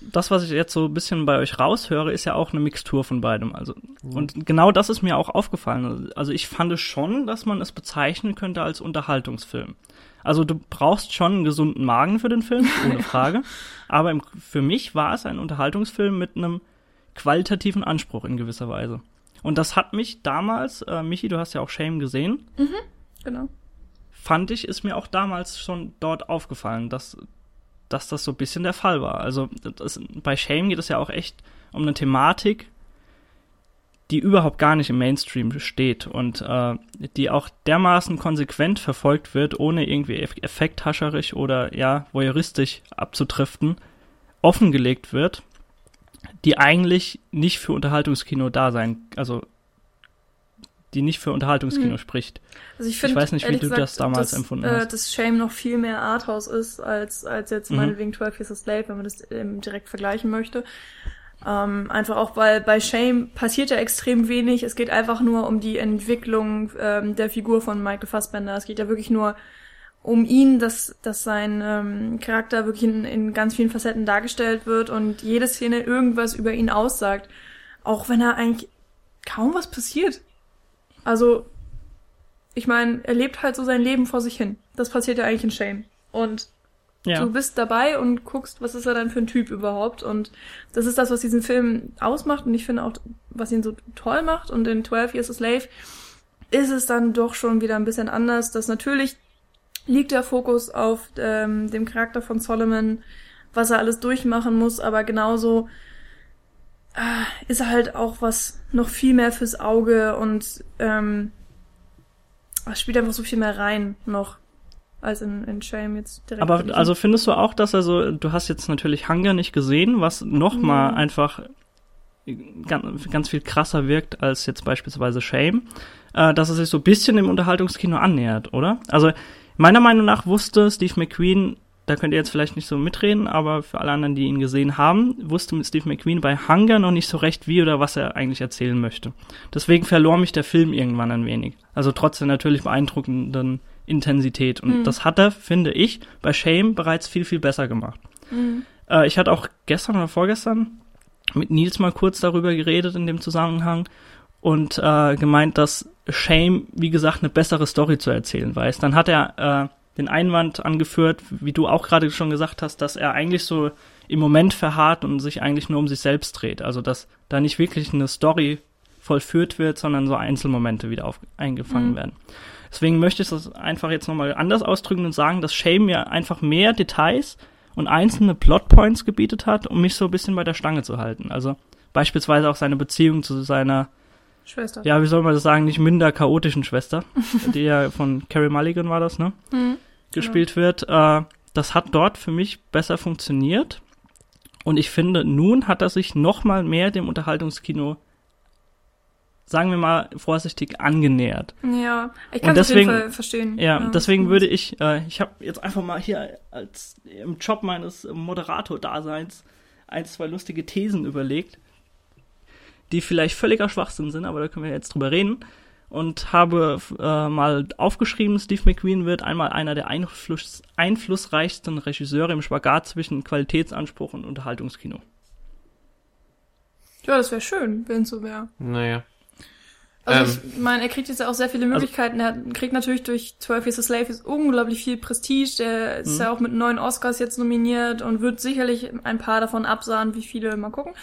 das, was ich jetzt so ein bisschen bei euch raushöre, ist ja auch eine Mixtur von beidem. Also mhm. und genau das ist mir auch aufgefallen. Also ich fand schon, dass man es bezeichnen könnte als Unterhaltungsfilm. Also du brauchst schon einen gesunden Magen für den Film, ohne [LAUGHS] Frage. Aber im, für mich war es ein Unterhaltungsfilm mit einem qualitativen Anspruch in gewisser Weise. Und das hat mich damals, äh, Michi, du hast ja auch Shame gesehen. Mhm, genau. Fand ich, ist mir auch damals schon dort aufgefallen, dass, dass das so ein bisschen der Fall war. Also das, bei Shame geht es ja auch echt um eine Thematik, die überhaupt gar nicht im Mainstream steht und äh, die auch dermaßen konsequent verfolgt wird, ohne irgendwie effekthascherisch oder ja voyeuristisch abzutriften, offengelegt wird die eigentlich nicht für Unterhaltungskino da sein, also die nicht für Unterhaltungskino hm. spricht. Also ich, find, ich weiß nicht, wie du gesagt, das damals dass, empfunden äh, hast. Dass Shame noch viel mehr Arthouse ist, als, als jetzt mhm. meinetwegen 12 Years a Slave, wenn man das ähm, direkt vergleichen möchte. Ähm, einfach auch, weil bei Shame passiert ja extrem wenig. Es geht einfach nur um die Entwicklung ähm, der Figur von Michael Fassbender. Es geht ja wirklich nur um ihn, dass, dass sein ähm, Charakter wirklich in, in ganz vielen Facetten dargestellt wird und jede Szene irgendwas über ihn aussagt. Auch wenn er eigentlich kaum was passiert. Also, ich meine, er lebt halt so sein Leben vor sich hin. Das passiert ja eigentlich in Shame. Und ja. du bist dabei und guckst, was ist er dann für ein Typ überhaupt. Und das ist das, was diesen Film ausmacht. Und ich finde auch, was ihn so toll macht. Und in 12 Years a Slave ist es dann doch schon wieder ein bisschen anders, dass natürlich liegt der Fokus auf ähm, dem Charakter von Solomon, was er alles durchmachen muss, aber genauso äh, ist er halt auch was noch viel mehr fürs Auge und ähm, spielt einfach so viel mehr rein noch als in, in Shame jetzt direkt. Aber also findest du auch, dass er so, du hast jetzt natürlich Hunger nicht gesehen, was noch mhm. mal einfach ganz, ganz viel krasser wirkt als jetzt beispielsweise Shame, äh, dass er sich so ein bisschen dem Unterhaltungskino annähert, oder? Also Meiner Meinung nach wusste Steve McQueen da könnt ihr jetzt vielleicht nicht so mitreden, aber für alle anderen, die ihn gesehen haben, wusste Steve McQueen bei Hunger noch nicht so recht, wie oder was er eigentlich erzählen möchte. Deswegen verlor mich der Film irgendwann ein wenig. Also trotz der natürlich beeindruckenden Intensität. Und mhm. das hat er, finde ich, bei Shame bereits viel, viel besser gemacht. Mhm. Äh, ich hatte auch gestern oder vorgestern mit Nils mal kurz darüber geredet in dem Zusammenhang und äh, gemeint, dass Shame, wie gesagt, eine bessere Story zu erzählen weiß. Dann hat er äh, den Einwand angeführt, wie du auch gerade schon gesagt hast, dass er eigentlich so im Moment verharrt und sich eigentlich nur um sich selbst dreht. Also dass da nicht wirklich eine Story vollführt wird, sondern so Einzelmomente wieder auf, eingefangen mhm. werden. Deswegen möchte ich das einfach jetzt nochmal anders ausdrücken und sagen, dass Shame mir einfach mehr Details und einzelne Plotpoints gebietet hat, um mich so ein bisschen bei der Stange zu halten. Also beispielsweise auch seine Beziehung zu seiner Schwester. Ja, wie soll man das sagen, nicht minder chaotischen Schwester, [LAUGHS] die ja von Carrie Mulligan war das, ne? Mhm, gespielt genau. wird. Äh, das hat dort für mich besser funktioniert. Und ich finde, nun hat er sich noch mal mehr dem Unterhaltungskino sagen wir mal vorsichtig angenähert. Ja, ich kann es auf jeden Fall verstehen. Ja, ja deswegen würde ich, äh, ich habe jetzt einfach mal hier als im Job meines Moderator-Daseins ein, zwei lustige Thesen überlegt, die vielleicht völliger Schwachsinn sind, aber da können wir jetzt drüber reden. Und habe äh, mal aufgeschrieben, Steve McQueen wird einmal einer der einfluss einflussreichsten Regisseure im Spagat zwischen Qualitätsanspruch und Unterhaltungskino. Ja, das wäre schön, wenn es so wäre. Naja. Also ähm, ich meine, er kriegt jetzt auch sehr viele also Möglichkeiten. Also, er kriegt natürlich durch 12 Years a Slave ist unglaublich viel Prestige. Der ist mhm. ja auch mit neun Oscars jetzt nominiert und wird sicherlich ein paar davon absahen, wie viele, mal gucken.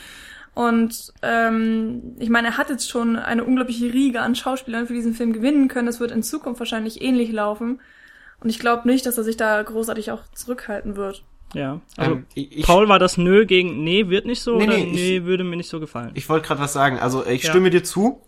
Und ähm, ich meine, er hat jetzt schon eine unglaubliche Riege an Schauspielern für diesen Film gewinnen können. Das wird in Zukunft wahrscheinlich ähnlich laufen. Und ich glaube nicht, dass er sich da großartig auch zurückhalten wird. Ja, also ähm, ich, Paul war das Nö gegen Nee wird nicht so nee, oder nee, Nee ich, würde mir nicht so gefallen. Ich wollte gerade was sagen. Also ich ja. stimme dir zu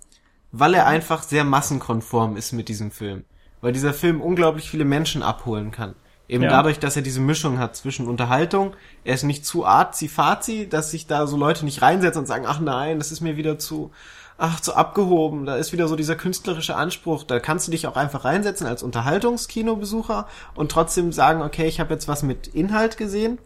weil er einfach sehr massenkonform ist mit diesem Film. Weil dieser Film unglaublich viele Menschen abholen kann. Eben ja. dadurch, dass er diese Mischung hat zwischen Unterhaltung, er ist nicht zu arzi-fazi, dass sich da so Leute nicht reinsetzen und sagen, ach nein, das ist mir wieder zu, ach, zu abgehoben, da ist wieder so dieser künstlerische Anspruch, da kannst du dich auch einfach reinsetzen als Unterhaltungskinobesucher und trotzdem sagen, okay, ich habe jetzt was mit Inhalt gesehen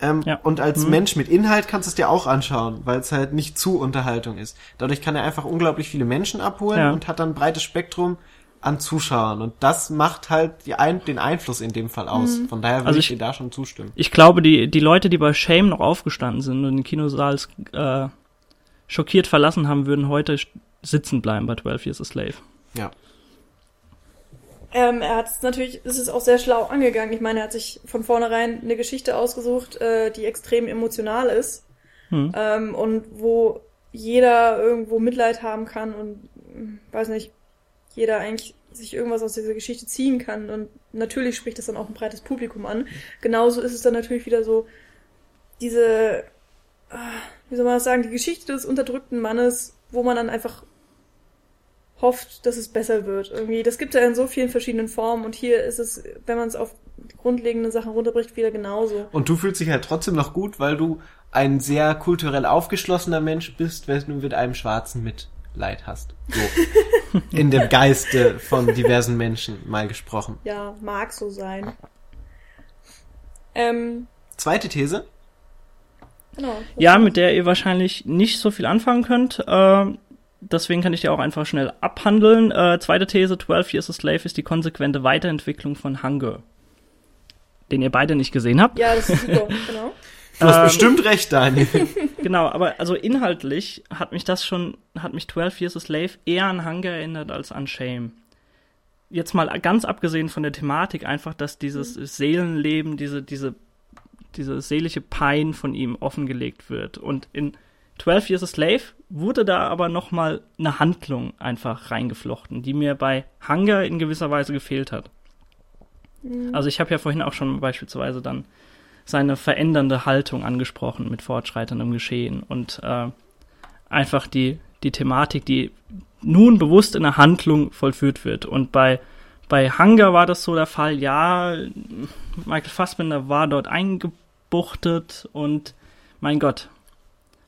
ähm, ja. Und als mhm. Mensch mit Inhalt kannst du es dir auch anschauen, weil es halt nicht zu Unterhaltung ist. Dadurch kann er einfach unglaublich viele Menschen abholen ja. und hat dann ein breites Spektrum an Zuschauern. Und das macht halt die ein, den Einfluss in dem Fall aus. Mhm. Von daher würde also ich, ich, dir da schon zustimmen. Ich glaube, die, die Leute, die bei Shame noch aufgestanden sind und den Kinosaal äh, schockiert verlassen haben, würden heute sitzen bleiben bei 12 Years a Slave. Ja. Ähm, er hat es natürlich, ist es auch sehr schlau angegangen. Ich meine, er hat sich von vornherein eine Geschichte ausgesucht, äh, die extrem emotional ist hm. ähm, und wo jeder irgendwo Mitleid haben kann und weiß nicht, jeder eigentlich sich irgendwas aus dieser Geschichte ziehen kann und natürlich spricht das dann auch ein breites Publikum an. Genauso ist es dann natürlich wieder so diese, ah, wie soll man das sagen, die Geschichte des unterdrückten Mannes, wo man dann einfach hofft, dass es besser wird. Irgendwie, das gibt ja in so vielen verschiedenen Formen und hier ist es, wenn man es auf grundlegende Sachen runterbricht, wieder genauso. Und du fühlst dich halt trotzdem noch gut, weil du ein sehr kulturell aufgeschlossener Mensch bist, wenn du mit einem Schwarzen Mitleid hast. So. [LAUGHS] in dem Geiste von diversen Menschen mal gesprochen. Ja, mag so sein. Ähm, Zweite These. Genau. Ja, mit der ihr wahrscheinlich nicht so viel anfangen könnt. Äh, deswegen kann ich die auch einfach schnell abhandeln. Äh, zweite These, 12 Years a Slave ist die konsequente Weiterentwicklung von Hunger. Den ihr beide nicht gesehen habt. Ja, das ist super, [LAUGHS] genau. Du hast ähm, bestimmt recht, Daniel. [LAUGHS] genau, aber also inhaltlich hat mich das schon, hat mich 12 Years a Slave eher an Hunger erinnert als an Shame. Jetzt mal ganz abgesehen von der Thematik, einfach, dass dieses mhm. Seelenleben, diese, diese, diese seelische Pein von ihm offengelegt wird. Und in 12 Years a Slave wurde da aber nochmal eine Handlung einfach reingeflochten, die mir bei Hunger in gewisser Weise gefehlt hat. Mhm. Also ich habe ja vorhin auch schon beispielsweise dann seine verändernde Haltung angesprochen mit fortschreitendem Geschehen und äh, einfach die, die Thematik, die nun bewusst in der Handlung vollführt wird. Und bei, bei Hunger war das so der Fall, ja, Michael Fassbender war dort eingebuchtet und mein Gott,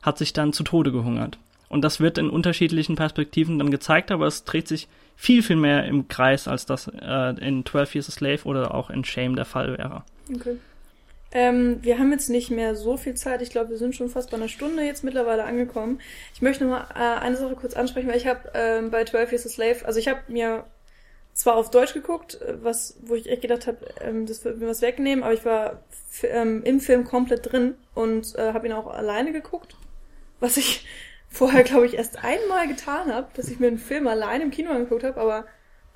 hat sich dann zu Tode gehungert. Und das wird in unterschiedlichen Perspektiven dann gezeigt, aber es dreht sich viel, viel mehr im Kreis, als das äh, in 12 Years a Slave oder auch in Shame der Fall wäre. Okay. Ähm, wir haben jetzt nicht mehr so viel Zeit. Ich glaube, wir sind schon fast bei einer Stunde jetzt mittlerweile angekommen. Ich möchte noch mal äh, eine Sache kurz ansprechen, weil ich habe ähm, bei 12 Years a Slave, also ich habe mir zwar auf Deutsch geguckt, äh, was, wo ich echt gedacht habe, ähm, das wird mir was wegnehmen, aber ich war ähm, im Film komplett drin und äh, habe ihn auch alleine geguckt, was ich [LAUGHS] vorher, glaube ich, erst einmal getan habe, dass ich mir einen Film alleine im Kino angeguckt habe, aber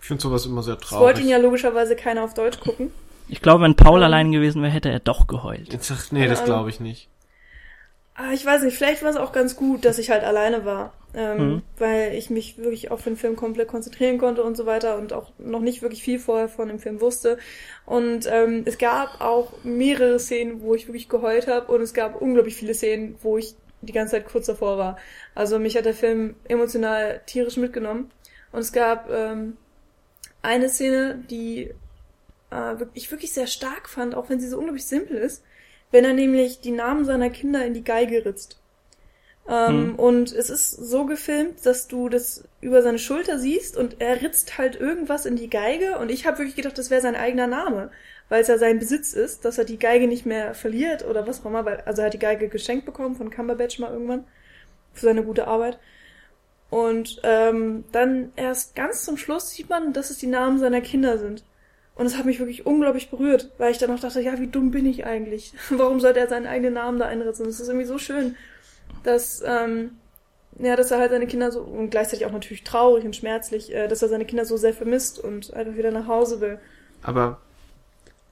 ich finde sowas immer sehr traurig. Es wollte ihn ja logischerweise keiner auf Deutsch gucken. Ich glaube, wenn Paul ähm, allein gewesen wäre, hätte er doch geheult. Ich sag, nee, das glaube ich nicht. Ah, ich weiß nicht, vielleicht war es auch ganz gut, dass ich halt alleine war. Ähm, mhm. Weil ich mich wirklich auf den Film komplett konzentrieren konnte und so weiter und auch noch nicht wirklich viel vorher von dem Film wusste. Und ähm, es gab auch mehrere Szenen, wo ich wirklich geheult habe und es gab unglaublich viele Szenen, wo ich die ganze Zeit kurz davor war. Also mich hat der Film emotional tierisch mitgenommen. Und es gab ähm, eine Szene, die äh, ich wirklich sehr stark fand, auch wenn sie so unglaublich simpel ist, wenn er nämlich die Namen seiner Kinder in die Geige ritzt. Ähm, hm. Und es ist so gefilmt, dass du das über seine Schulter siehst und er ritzt halt irgendwas in die Geige und ich habe wirklich gedacht, das wäre sein eigener Name, weil es ja sein Besitz ist, dass er die Geige nicht mehr verliert oder was auch immer, weil, also er hat die Geige geschenkt bekommen von Cumberbatch mal irgendwann für seine gute Arbeit. Und ähm, dann erst ganz zum Schluss sieht man, dass es die Namen seiner Kinder sind. Und es hat mich wirklich unglaublich berührt, weil ich dann auch dachte, ja, wie dumm bin ich eigentlich? [LAUGHS] Warum sollte er seinen eigenen Namen da einritzen? Das ist irgendwie so schön, dass, ähm, ja, dass er halt seine Kinder so, und gleichzeitig auch natürlich traurig und schmerzlich, äh, dass er seine Kinder so sehr vermisst und einfach wieder nach Hause will. Aber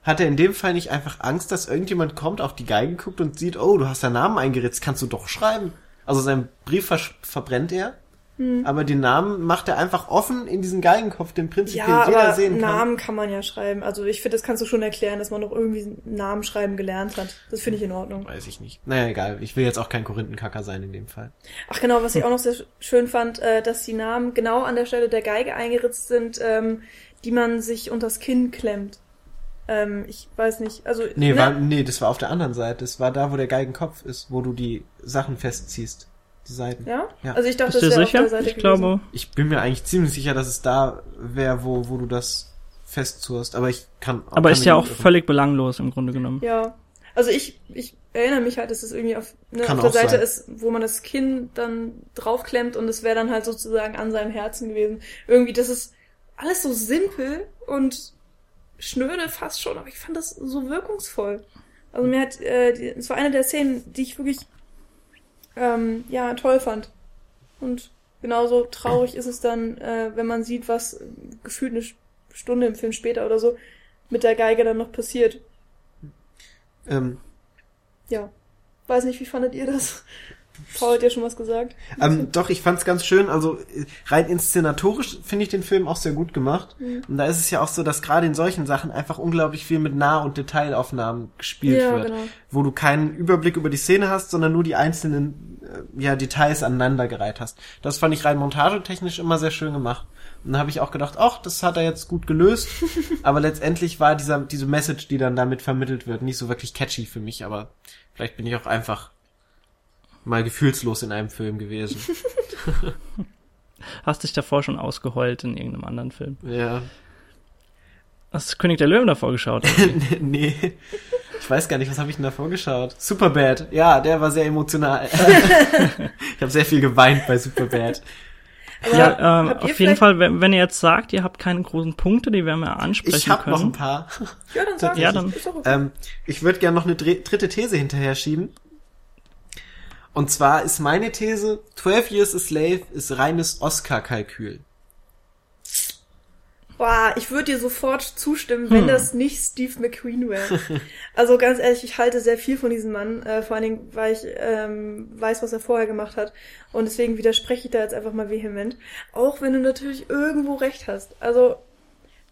hat er in dem Fall nicht einfach Angst, dass irgendjemand kommt, auf die Geige guckt und sieht, oh, du hast deinen Namen eingeritzt, kannst du doch schreiben? Also seinen Brief ver verbrennt er hm. Aber den Namen macht er einfach offen in diesen Geigenkopf, den prinzipiell ja, jeder sehen kann. Namen kann man ja schreiben. Also ich finde, das kannst du schon erklären, dass man noch irgendwie Namen schreiben gelernt hat. Das finde ich in Ordnung. Weiß ich nicht. Naja, egal. Ich will jetzt auch kein Korinthenkacker sein in dem Fall. Ach genau, was ich auch noch sehr schön fand, äh, dass die Namen genau an der Stelle der Geige eingeritzt sind, ähm, die man sich unters Kinn klemmt. Ähm, ich weiß nicht, also. Nee, ne? war, nee, das war auf der anderen Seite. Das war da, wo der Geigenkopf ist, wo du die Sachen festziehst die Seiten. Ja? ja. Also ich dachte, Bist das wäre auf der Seite ich gewesen. glaube. Ich bin mir eigentlich ziemlich sicher, dass es da wäre, wo, wo du das festzurst. Aber ich kann. Aber kann ist ja auch völlig belanglos im Grunde genommen. Ja. Also ich, ich erinnere mich halt, dass es irgendwie auf, ne, auf der Seite sein. ist, wo man das Kinn dann draufklemmt und es wäre dann halt sozusagen an seinem Herzen gewesen. Irgendwie, das ist alles so simpel und schnöde fast schon, aber ich fand das so wirkungsvoll. Also mir hat, äh, es war eine der Szenen, die ich wirklich ähm, ja, toll fand. Und genauso traurig ist es dann, äh, wenn man sieht, was gefühlt eine Stunde im Film später oder so mit der Geige dann noch passiert. Ähm. Ja. Weiß nicht, wie fandet ihr das? Paul hat ja schon was gesagt. Ähm, doch, ich fand's ganz schön. Also rein inszenatorisch finde ich den Film auch sehr gut gemacht. Mhm. Und da ist es ja auch so, dass gerade in solchen Sachen einfach unglaublich viel mit Nah- und Detailaufnahmen gespielt ja, wird. Genau. Wo du keinen Überblick über die Szene hast, sondern nur die einzelnen äh, ja, Details aneinandergereiht hast. Das fand ich rein montagetechnisch immer sehr schön gemacht. Und dann habe ich auch gedacht, ach, das hat er jetzt gut gelöst. [LAUGHS] aber letztendlich war dieser, diese Message, die dann damit vermittelt wird, nicht so wirklich catchy für mich. Aber vielleicht bin ich auch einfach mal gefühlslos in einem Film gewesen. [LAUGHS] Hast dich davor schon ausgeheult in irgendeinem anderen Film? Ja. Hast du König der Löwen davor geschaut? [LAUGHS] nee. Ich weiß gar nicht, was habe ich denn davor geschaut? Superbad. Ja, der war sehr emotional. [LAUGHS] ich habe sehr viel geweint bei Superbad. ja, ähm, auf jeden Fall, wenn, wenn, ihr jetzt sagt, ihr habt keine großen Punkte, die werden wir ansprechen ich hab können. Ich habe noch ein paar. Ja, dann sag ja, dann. Okay. Ähm, ich würde gerne noch eine dritte These hinterher schieben. Und zwar ist meine These, 12 Years a Slave ist reines Oscar-Kalkül. Boah, ich würde dir sofort zustimmen, wenn hm. das nicht Steve McQueen wäre. [LAUGHS] also ganz ehrlich, ich halte sehr viel von diesem Mann, äh, vor allen Dingen, weil ich ähm, weiß, was er vorher gemacht hat. Und deswegen widerspreche ich da jetzt einfach mal vehement. Auch wenn du natürlich irgendwo recht hast. Also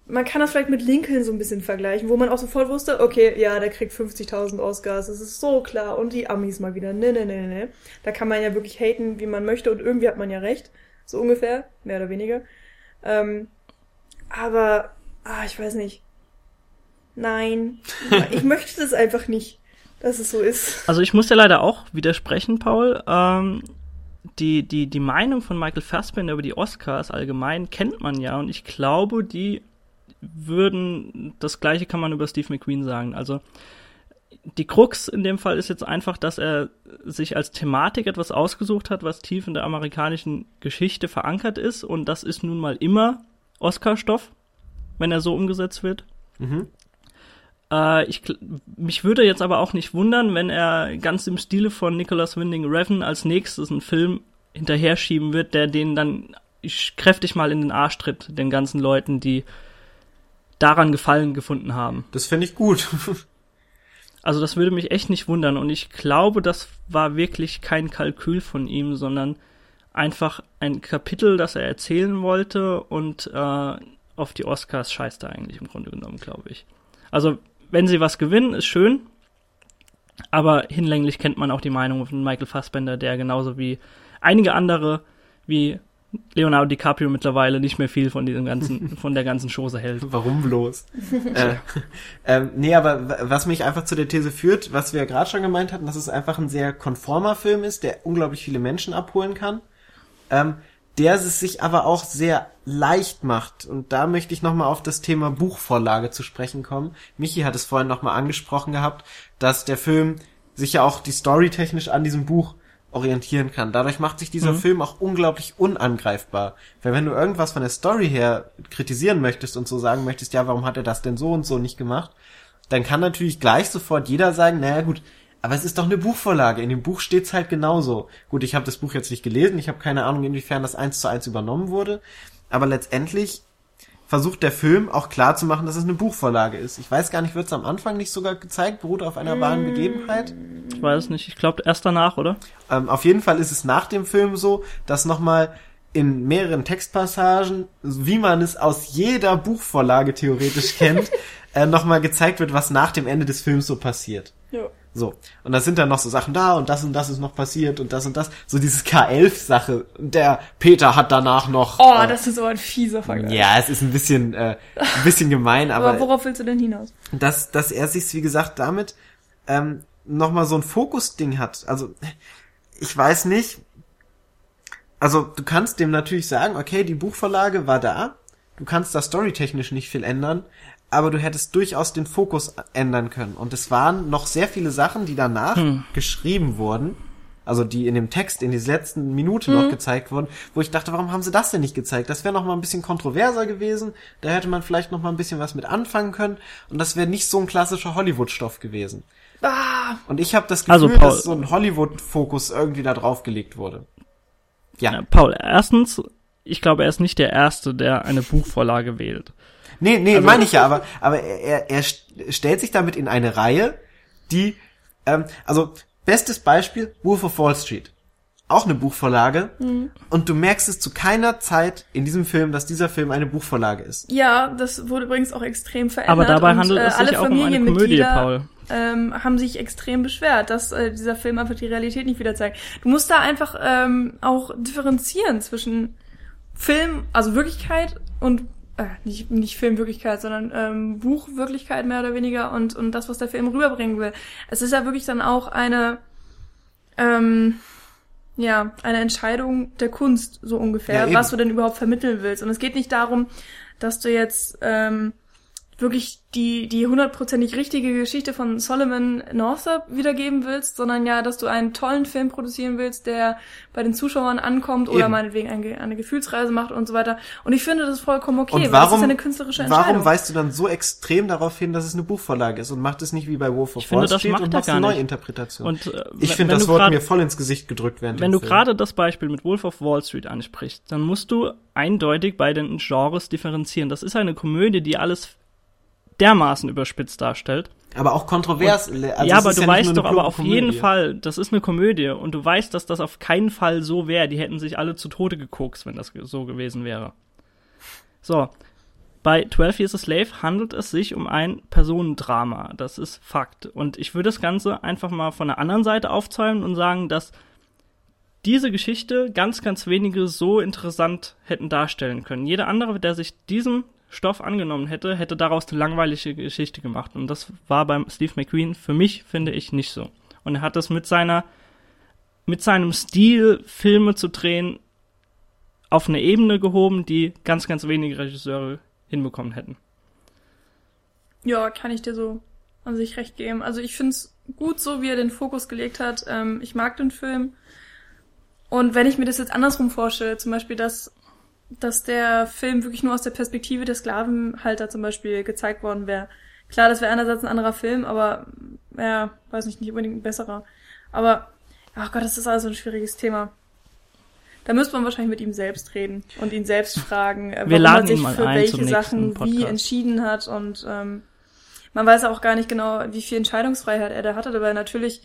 man kann das vielleicht mit Lincoln so ein bisschen vergleichen, wo man auch sofort wusste, okay, ja, der kriegt 50.000 Oscars, das ist so klar. Und die Amis mal wieder, ne, ne, ne, ne. Da kann man ja wirklich haten, wie man möchte und irgendwie hat man ja recht. So ungefähr, mehr oder weniger. Ähm, aber, ah, ich weiß nicht. Nein, [LAUGHS] ich möchte das einfach nicht, dass es so ist. Also ich muss ja leider auch widersprechen, Paul. Ähm, die, die, die Meinung von Michael Fassbender über die Oscars allgemein kennt man ja und ich glaube, die würden, das gleiche kann man über Steve McQueen sagen. Also die Krux in dem Fall ist jetzt einfach, dass er sich als Thematik etwas ausgesucht hat, was tief in der amerikanischen Geschichte verankert ist. Und das ist nun mal immer Oscar-Stoff, wenn er so umgesetzt wird. Mhm. Äh, ich, mich würde jetzt aber auch nicht wundern, wenn er ganz im Stile von Nicholas Winding Refn als nächstes einen Film hinterher schieben wird, der den dann kräftig mal in den Arsch tritt, den ganzen Leuten, die daran Gefallen gefunden haben. Das finde ich gut. [LAUGHS] also das würde mich echt nicht wundern und ich glaube, das war wirklich kein Kalkül von ihm, sondern einfach ein Kapitel, das er erzählen wollte und äh, auf die Oscars scheißt er eigentlich im Grunde genommen, glaube ich. Also wenn sie was gewinnen, ist schön. Aber hinlänglich kennt man auch die Meinung von Michael Fassbender, der genauso wie einige andere, wie Leonardo DiCaprio mittlerweile nicht mehr viel von diesem ganzen, [LAUGHS] von der ganzen Chose hält. Warum bloß? [LAUGHS] äh, ähm, nee, aber was mich einfach zu der These führt, was wir ja gerade schon gemeint hatten, dass es einfach ein sehr konformer Film ist, der unglaublich viele Menschen abholen kann. Ähm, der es sich aber auch sehr leicht macht. Und da möchte ich nochmal auf das Thema Buchvorlage zu sprechen kommen. Michi hat es vorhin nochmal angesprochen gehabt, dass der Film sich ja auch die Story technisch an diesem Buch orientieren kann. Dadurch macht sich dieser mhm. Film auch unglaublich unangreifbar. Weil wenn du irgendwas von der Story her kritisieren möchtest und so sagen möchtest, ja, warum hat er das denn so und so nicht gemacht, dann kann natürlich gleich sofort jeder sagen, naja gut, aber es ist doch eine Buchvorlage. In dem Buch steht's halt genauso. Gut, ich habe das Buch jetzt nicht gelesen. Ich habe keine Ahnung, inwiefern das eins zu eins übernommen wurde. Aber letztendlich versucht der Film auch klar zu machen, dass es eine Buchvorlage ist. Ich weiß gar nicht, wird es am Anfang nicht sogar gezeigt, beruht auf einer wahren Begebenheit? Ich weiß nicht, ich glaube erst danach, oder? Ähm, auf jeden Fall ist es nach dem Film so, dass nochmal in mehreren Textpassagen, wie man es aus jeder Buchvorlage theoretisch kennt, [LAUGHS] äh, nochmal gezeigt wird, was nach dem Ende des Films so passiert. Ja. So. Und da sind dann noch so Sachen da und das und das ist noch passiert und das und das. So dieses K11-Sache. Der Peter hat danach noch. Oh, äh, das ist so ein fieser Vergleich. Ja, es ist ein bisschen, äh, ein bisschen gemein, aber. aber worauf willst du denn hinaus? Dass, dass er sich, wie gesagt, damit ähm, nochmal so ein Fokus-Ding hat. Also, ich weiß nicht. Also, du kannst dem natürlich sagen, okay, die Buchverlage war da. Du kannst da storytechnisch nicht viel ändern, aber du hättest durchaus den Fokus ändern können. Und es waren noch sehr viele Sachen, die danach hm. geschrieben wurden, also die in dem Text in dieser letzten Minute hm. noch gezeigt wurden, wo ich dachte, warum haben sie das denn nicht gezeigt? Das wäre noch mal ein bisschen kontroverser gewesen. Da hätte man vielleicht noch mal ein bisschen was mit anfangen können. Und das wäre nicht so ein klassischer Hollywood-Stoff gewesen. Ah. Und ich habe das also, Gefühl, also, dass so ein Hollywood-Fokus irgendwie da drauf gelegt wurde. Ja. ja. Paul, erstens, ich glaube, er ist nicht der Erste, der eine Buchvorlage wählt. Nee, nee, also, meine ich ja, aber, aber er, er stellt sich damit in eine Reihe, die, ähm, also bestes Beispiel, Wolf of Wall Street. Auch eine Buchvorlage. Mhm. Und du merkst es zu keiner Zeit in diesem Film, dass dieser Film eine Buchvorlage ist. Ja, das wurde übrigens auch extrem verändert. Aber dabei und, handelt äh, es sich auch um eine Komödie, Paul. Ähm, haben sich extrem beschwert, dass äh, dieser Film einfach die Realität nicht wieder zeigt. Du musst da einfach ähm, auch differenzieren zwischen Film, also Wirklichkeit und äh, nicht, nicht Filmwirklichkeit, sondern ähm, Buchwirklichkeit mehr oder weniger und, und das, was der Film rüberbringen will. Es ist ja wirklich dann auch eine, ähm, ja, eine Entscheidung der Kunst, so ungefähr, ja, was du denn überhaupt vermitteln willst. Und es geht nicht darum, dass du jetzt ähm, wirklich die die hundertprozentig richtige Geschichte von Solomon Northup wiedergeben willst, sondern ja, dass du einen tollen Film produzieren willst, der bei den Zuschauern ankommt Eben. oder meinetwegen eine, eine Gefühlsreise macht und so weiter. Und ich finde das vollkommen okay, und warum, weil das ist eine künstlerische Entscheidung. Warum weißt du dann so extrem darauf hin, dass es eine Buchvorlage ist und macht es nicht wie bei Wolf of Wall Street und machst eine Neuinterpretation? Und, äh, ich finde, das Wort mir voll ins Gesicht gedrückt werden. Wenn du gerade das Beispiel mit Wolf of Wall Street ansprichst, dann musst du eindeutig bei den Genres differenzieren. Das ist eine Komödie, die alles dermaßen überspitzt darstellt. Aber auch kontrovers. Und, also ja, aber du ja weißt doch aber auf Komödie. jeden Fall, das ist eine Komödie und du weißt, dass das auf keinen Fall so wäre. Die hätten sich alle zu Tode gekokst, wenn das so gewesen wäre. So. Bei 12 Years a Slave handelt es sich um ein Personendrama. Das ist Fakt. Und ich würde das Ganze einfach mal von der anderen Seite aufzäumen und sagen, dass diese Geschichte ganz, ganz wenige so interessant hätten darstellen können. Jeder andere, der sich diesem Stoff angenommen hätte, hätte daraus eine langweilige Geschichte gemacht. Und das war beim Steve McQueen für mich, finde ich, nicht so. Und er hat das mit seiner, mit seinem Stil, Filme zu drehen, auf eine Ebene gehoben, die ganz, ganz wenige Regisseure hinbekommen hätten. Ja, kann ich dir so an sich recht geben. Also ich finde es gut so, wie er den Fokus gelegt hat. Ähm, ich mag den Film. Und wenn ich mir das jetzt andersrum vorstelle, zum Beispiel, dass, dass der Film wirklich nur aus der Perspektive der Sklavenhalter zum Beispiel gezeigt worden wäre. Klar, das wäre einerseits ein anderer Film, aber ja, weiß nicht, nicht unbedingt ein besserer. Aber, ach Gott, das ist also ein schwieriges Thema. Da müsste man wahrscheinlich mit ihm selbst reden und ihn selbst fragen, äh, warum er sich für welche Sachen wie entschieden hat und ähm, man weiß auch gar nicht genau, wie viel Entscheidungsfreiheit er da hatte, aber natürlich,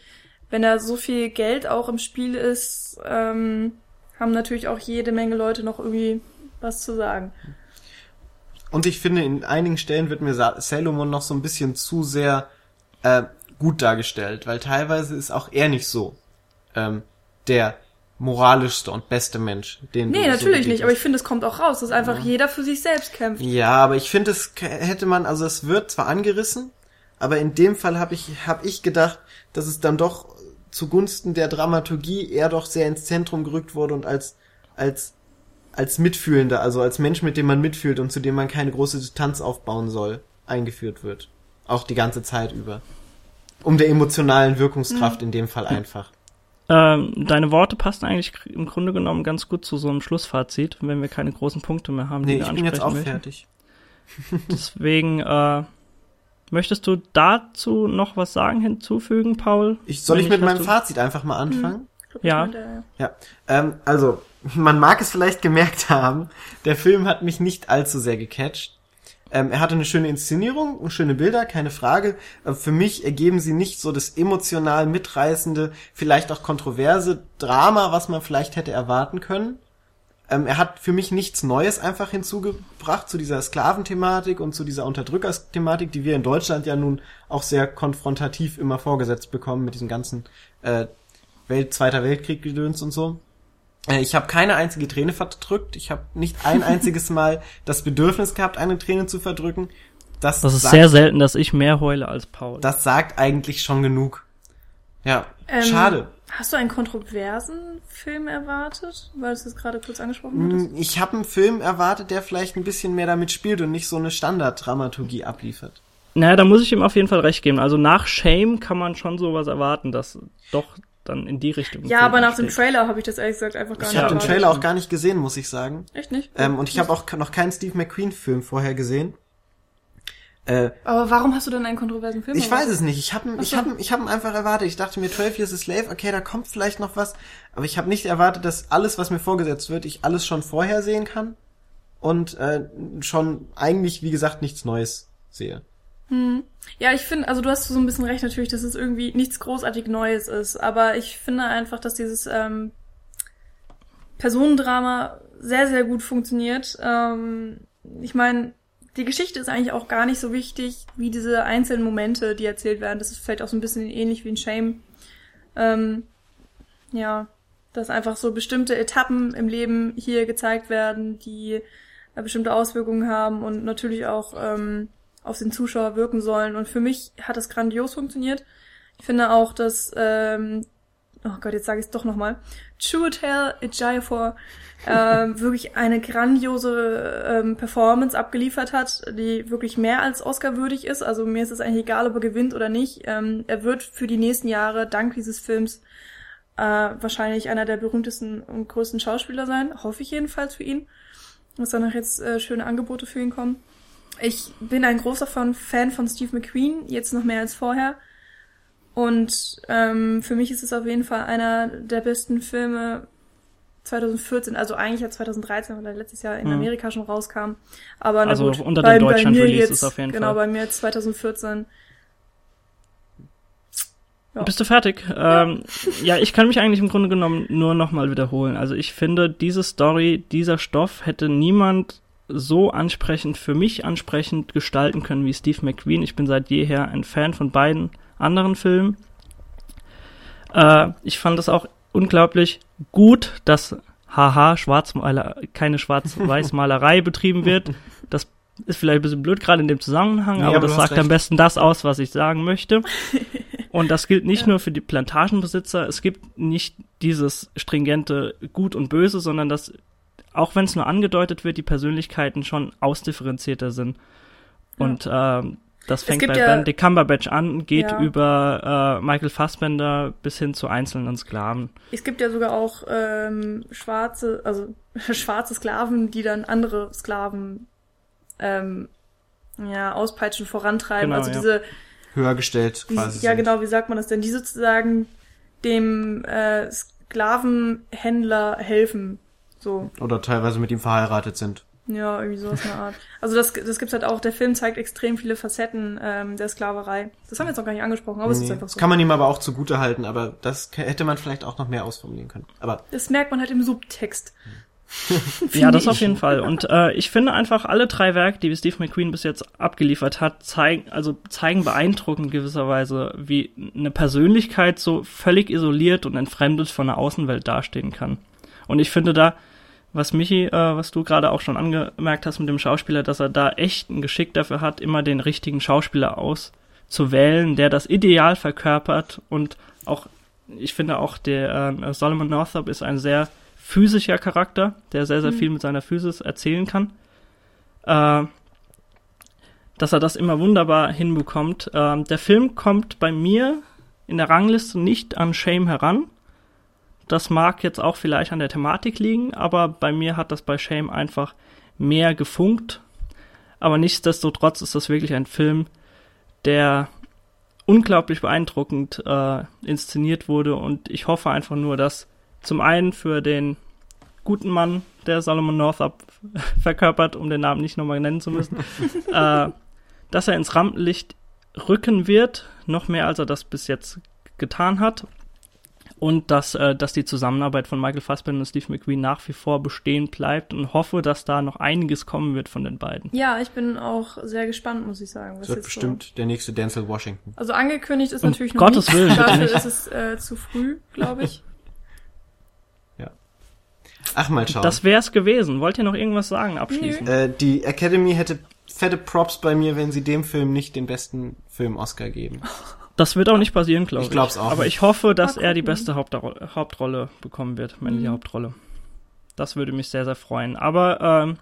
wenn da so viel Geld auch im Spiel ist, ähm, haben natürlich auch jede Menge Leute noch irgendwie was zu sagen. Und ich finde, in einigen Stellen wird mir Salomon noch so ein bisschen zu sehr äh, gut dargestellt, weil teilweise ist auch er nicht so ähm, der moralischste und beste Mensch, den Nee, natürlich so nicht, aber ich finde, es kommt auch raus, dass einfach ja. jeder für sich selbst kämpft. Ja, aber ich finde, es hätte man, also es wird zwar angerissen, aber in dem Fall habe ich, hab ich gedacht, dass es dann doch zugunsten der Dramaturgie eher doch sehr ins Zentrum gerückt wurde und als, als, als Mitfühlender, also als Mensch, mit dem man mitfühlt und zu dem man keine große Distanz aufbauen soll, eingeführt wird. Auch die ganze Zeit über. Um der emotionalen Wirkungskraft mhm. in dem Fall einfach. Ähm, deine Worte passen eigentlich im Grunde genommen ganz gut zu so einem Schlussfazit, wenn wir keine großen Punkte mehr haben. Nee, ich bin jetzt auch möchten. fertig. [LAUGHS] [LAUGHS] Deswegen, äh, möchtest du dazu noch was sagen, hinzufügen, Paul? Ich, soll ich mit meinem Fazit einfach mal anfangen? Hm. Ja. Ja, ähm, also, man mag es vielleicht gemerkt haben, der Film hat mich nicht allzu sehr gecatcht. Ähm, er hatte eine schöne Inszenierung und schöne Bilder, keine Frage. Aber für mich ergeben sie nicht so das emotional mitreißende, vielleicht auch kontroverse Drama, was man vielleicht hätte erwarten können. Ähm, er hat für mich nichts Neues einfach hinzugebracht zu dieser Sklaventhematik und zu dieser Unterdrückersthematik, die wir in Deutschland ja nun auch sehr konfrontativ immer vorgesetzt bekommen mit diesem ganzen äh, Welt, Zweiter Weltkrieg gedöns und so. Äh, ich habe keine einzige Träne verdrückt. Ich habe nicht ein [LAUGHS] einziges Mal das Bedürfnis gehabt, eine Träne zu verdrücken. Das, das ist sagt, sehr selten, dass ich mehr heule als Paul. Das sagt eigentlich schon genug. Ja, ähm, schade. Hast du einen kontroversen Film erwartet, weil du es gerade kurz angesprochen hattest? Hm, ich habe einen Film erwartet, der vielleicht ein bisschen mehr damit spielt und nicht so eine Standarddramaturgie abliefert. Naja, da muss ich ihm auf jeden Fall recht geben. Also nach Shame kann man schon sowas erwarten, dass doch dann in die Richtung. Ja, aber nach dem Trailer habe ich das ehrlich gesagt einfach gar ich nicht. Ich habe den Trailer auch gar nicht gesehen, muss ich sagen. Echt nicht? Ähm, und ich habe auch noch keinen Steve McQueen-Film vorher gesehen. Äh, aber warum hast du denn einen kontroversen Film? Ich weiß es nicht. Ich habe ich so. hab, ich hab einfach erwartet. Ich dachte mir, 12 Years a Slave, okay, da kommt vielleicht noch was. Aber ich habe nicht erwartet, dass alles, was mir vorgesetzt wird, ich alles schon vorher sehen kann. Und äh, schon eigentlich, wie gesagt, nichts Neues sehe. Hm. Ja, ich finde, also du hast so ein bisschen recht natürlich, dass es irgendwie nichts großartig Neues ist, aber ich finde einfach, dass dieses ähm, Personendrama sehr, sehr gut funktioniert. Ähm, ich meine, die Geschichte ist eigentlich auch gar nicht so wichtig wie diese einzelnen Momente, die erzählt werden. Das ist vielleicht auch so ein bisschen ähnlich wie ein Shame. Ähm, ja, dass einfach so bestimmte Etappen im Leben hier gezeigt werden, die äh, bestimmte Auswirkungen haben und natürlich auch ähm, auf den Zuschauer wirken sollen. Und für mich hat das grandios funktioniert. Ich finde auch, dass, ähm, oh Gott, jetzt sage ich es doch nochmal, Chuatel Ejiofor ähm, [LAUGHS] wirklich eine grandiose ähm, Performance abgeliefert hat, die wirklich mehr als Oscar würdig ist. Also mir ist es eigentlich egal, ob er gewinnt oder nicht. Ähm, er wird für die nächsten Jahre dank dieses Films äh, wahrscheinlich einer der berühmtesten und größten Schauspieler sein. Hoffe ich jedenfalls für ihn. Dass danach jetzt äh, schöne Angebote für ihn kommen. Ich bin ein großer Fan von Steve McQueen, jetzt noch mehr als vorher. Und ähm, für mich ist es auf jeden Fall einer der besten Filme 2014, also eigentlich ja 2013, weil er letztes Jahr in mhm. Amerika schon rauskam. Aber na also gut, unter bei, dem Deutschland bei mir jetzt, ist auf jeden genau, Fall. Genau, bei mir jetzt 2014. Ja. Bist du fertig? Ja. Ähm, ja, ich kann mich eigentlich im Grunde genommen nur nochmal wiederholen. Also ich finde, diese Story, dieser Stoff hätte niemand so ansprechend, für mich ansprechend gestalten können wie Steve McQueen. Ich bin seit jeher ein Fan von beiden anderen Filmen. Äh, ich fand es auch unglaublich gut, dass haha, Schwarzmaler, keine Schwarz-Weiß-Malerei [LAUGHS] betrieben wird. Das ist vielleicht ein bisschen blöd gerade in dem Zusammenhang, nee, aber, aber das sagt recht. am besten das aus, was ich sagen möchte. [LAUGHS] Und das gilt nicht ja. nur für die Plantagenbesitzer. Es gibt nicht dieses stringente Gut und Böse, sondern das auch wenn es nur angedeutet wird, die Persönlichkeiten schon ausdifferenzierter sind. Und ja. ähm, Das fängt bei ja- Benedict Cumberbatch an, geht Ja. über äh, Michael Fassbender bis hin zu einzelnen Sklaven. Es gibt ja sogar auch ähm, schwarze, also [LAUGHS] schwarze Sklaven, die dann andere Sklaven ähm, ja, auspeitschen, vorantreiben. Genau, also ja. diese, Höher gestellt die quasi. ja sind. genau, wie sagt man das denn, die sozusagen dem äh, Sklavenhändler helfen. So, Oder teilweise mit ihm verheiratet sind. ja, irgendwie sowas in der Art. Also das, das gibt's halt auch, der Film zeigt extrem viele Facetten ähm, der Sklaverei. Das haben wir jetzt noch gar nicht angesprochen, aber es ist Nee, einfach das so. kann man ihm aber auch zugute halten, aber das hätte man vielleicht auch noch mehr ausformulieren können. Aber Das merkt man halt im Subtext. [LAUGHS] Ja, das ich. auf jeden Fall. Und äh, ich finde einfach, alle drei Werke, die Steve McQueen bis jetzt abgeliefert hat, zeigen, also zeigen beeindruckend gewisserweise, wie eine Persönlichkeit so völlig isoliert und entfremdet von der Außenwelt dastehen kann. Und ich finde da, was Michi, äh, was du gerade auch schon angemerkt hast mit dem Schauspieler, dass er da echt ein Geschick dafür hat, immer den richtigen Schauspieler auszuwählen, der das Ideal verkörpert und auch, ich finde auch der äh, Solomon Northup ist ein sehr physischer Charakter, der sehr, sehr viel mit seiner Physis erzählen kann. Äh, dass er das immer wunderbar hinbekommt. Ähm, der Film kommt bei mir in der Rangliste nicht an Shame heran. Das mag jetzt auch vielleicht an der Thematik liegen, aber bei mir hat das bei Shame einfach mehr gefunkt. Aber nichtsdestotrotz ist das wirklich ein Film, der unglaublich beeindruckend äh, inszeniert wurde und ich hoffe einfach nur, dass zum einen für den guten Mann, der Solomon Northup [LAUGHS] verkörpert, um den Namen nicht nochmal nennen zu müssen, [LAUGHS] äh, dass er ins Rampenlicht rücken wird, noch mehr als er das bis jetzt getan hat. Und dass, äh, dass die Zusammenarbeit von Michael Fassbender und Steve McQueen nach wie vor bestehen bleibt und hoffe, dass da noch einiges kommen wird von den beiden. Ja, ich bin auch sehr gespannt, muss ich sagen. was das wird jetzt bestimmt der nächste Denzel Washington. So. Also angekündigt ist Um natürlich noch Gottes nicht. Willen, bitte Dafür nicht. ist es äh, zu früh, glaube ich. [LAUGHS] Ach, mal schauen. Das wär's gewesen. Wollt ihr noch irgendwas sagen abschließend? äh, die Academy hätte fette Props bei mir, wenn sie dem Film nicht den besten Film Oscar geben. [LAUGHS] Das wird auch nicht passieren, glaube ich. Ich glaub's auch Aber nicht. ich hoffe, dass er die beste Hauptrolle, Hauptrolle bekommen wird, männliche Mhm. Hauptrolle. Das würde mich sehr, sehr freuen. Aber ähm,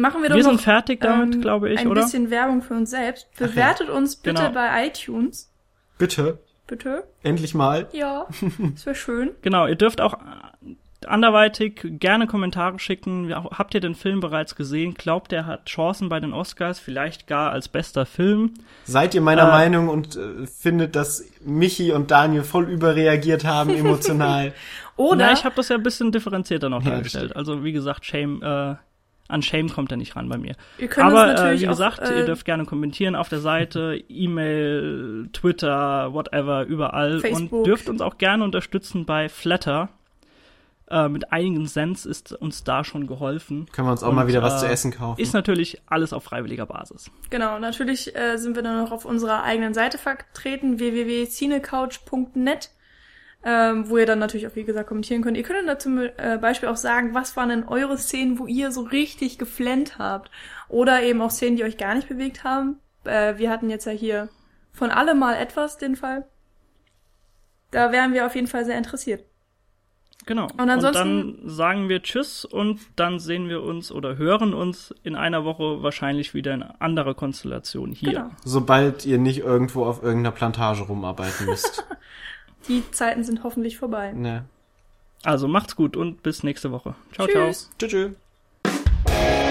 Machen wir wir, doch sind noch fertig damit, ähm, glaube ich, ein oder? bisschen Werbung für uns selbst. ja. Bewertet uns bitte Genau. bei iTunes. Bitte, Bitte? endlich mal. Ja, [LAUGHS] das wäre schön. Genau, ihr dürft auch anderweitig gerne Kommentare schicken. Habt ihr den Film bereits gesehen? Glaubt er hat Chancen bei den Oscars? Vielleicht gar als bester Film? Seid ihr meiner Äh, Meinung und äh, findet, dass Michi und Daniel voll überreagiert haben emotional? [LAUGHS] Oder Na, ich habe das ja ein bisschen differenzierter noch Ja, dargestellt. Also wie gesagt, Shame, äh, an Shame kommt er nicht ran bei mir. ihr könnt Aber uns äh, natürlich wie gesagt, auch, äh, ihr dürft gerne kommentieren auf der Seite, E-Mail, Twitter, whatever, überall. Facebook. Und dürft uns auch gerne unterstützen bei Flatter. Äh, mit einigen Cents ist uns da schon geholfen. Können wir uns auch Und, mal wieder was äh, zu essen kaufen? Ist natürlich alles auf freiwilliger Basis. Genau, natürlich äh, sind wir dann noch auf unserer eigenen Seite vertreten, www.cinecouch.net, ähm, wo ihr dann natürlich auch, wie gesagt, kommentieren könnt. Ihr könnt dann zum äh, Beispiel auch sagen, was waren denn eure Szenen, wo ihr so richtig geflennt habt. Oder eben auch Szenen, die euch gar nicht bewegt haben. Äh, wir hatten jetzt ja hier von allem mal etwas den Fall. Da wären wir auf jeden Fall sehr interessiert. Genau. Und ansonsten- dann sagen wir Tschüss und dann sehen wir uns oder hören uns in einer Woche wahrscheinlich wieder in anderer Konstellation hier. Genau. Sobald ihr nicht irgendwo auf irgendeiner Plantage rumarbeiten müsst. [LAUGHS] Die Zeiten sind hoffentlich vorbei. ne. Also macht's gut und bis nächste Woche. Ciao, ciao. Tschüss. Tschüss. tschüss.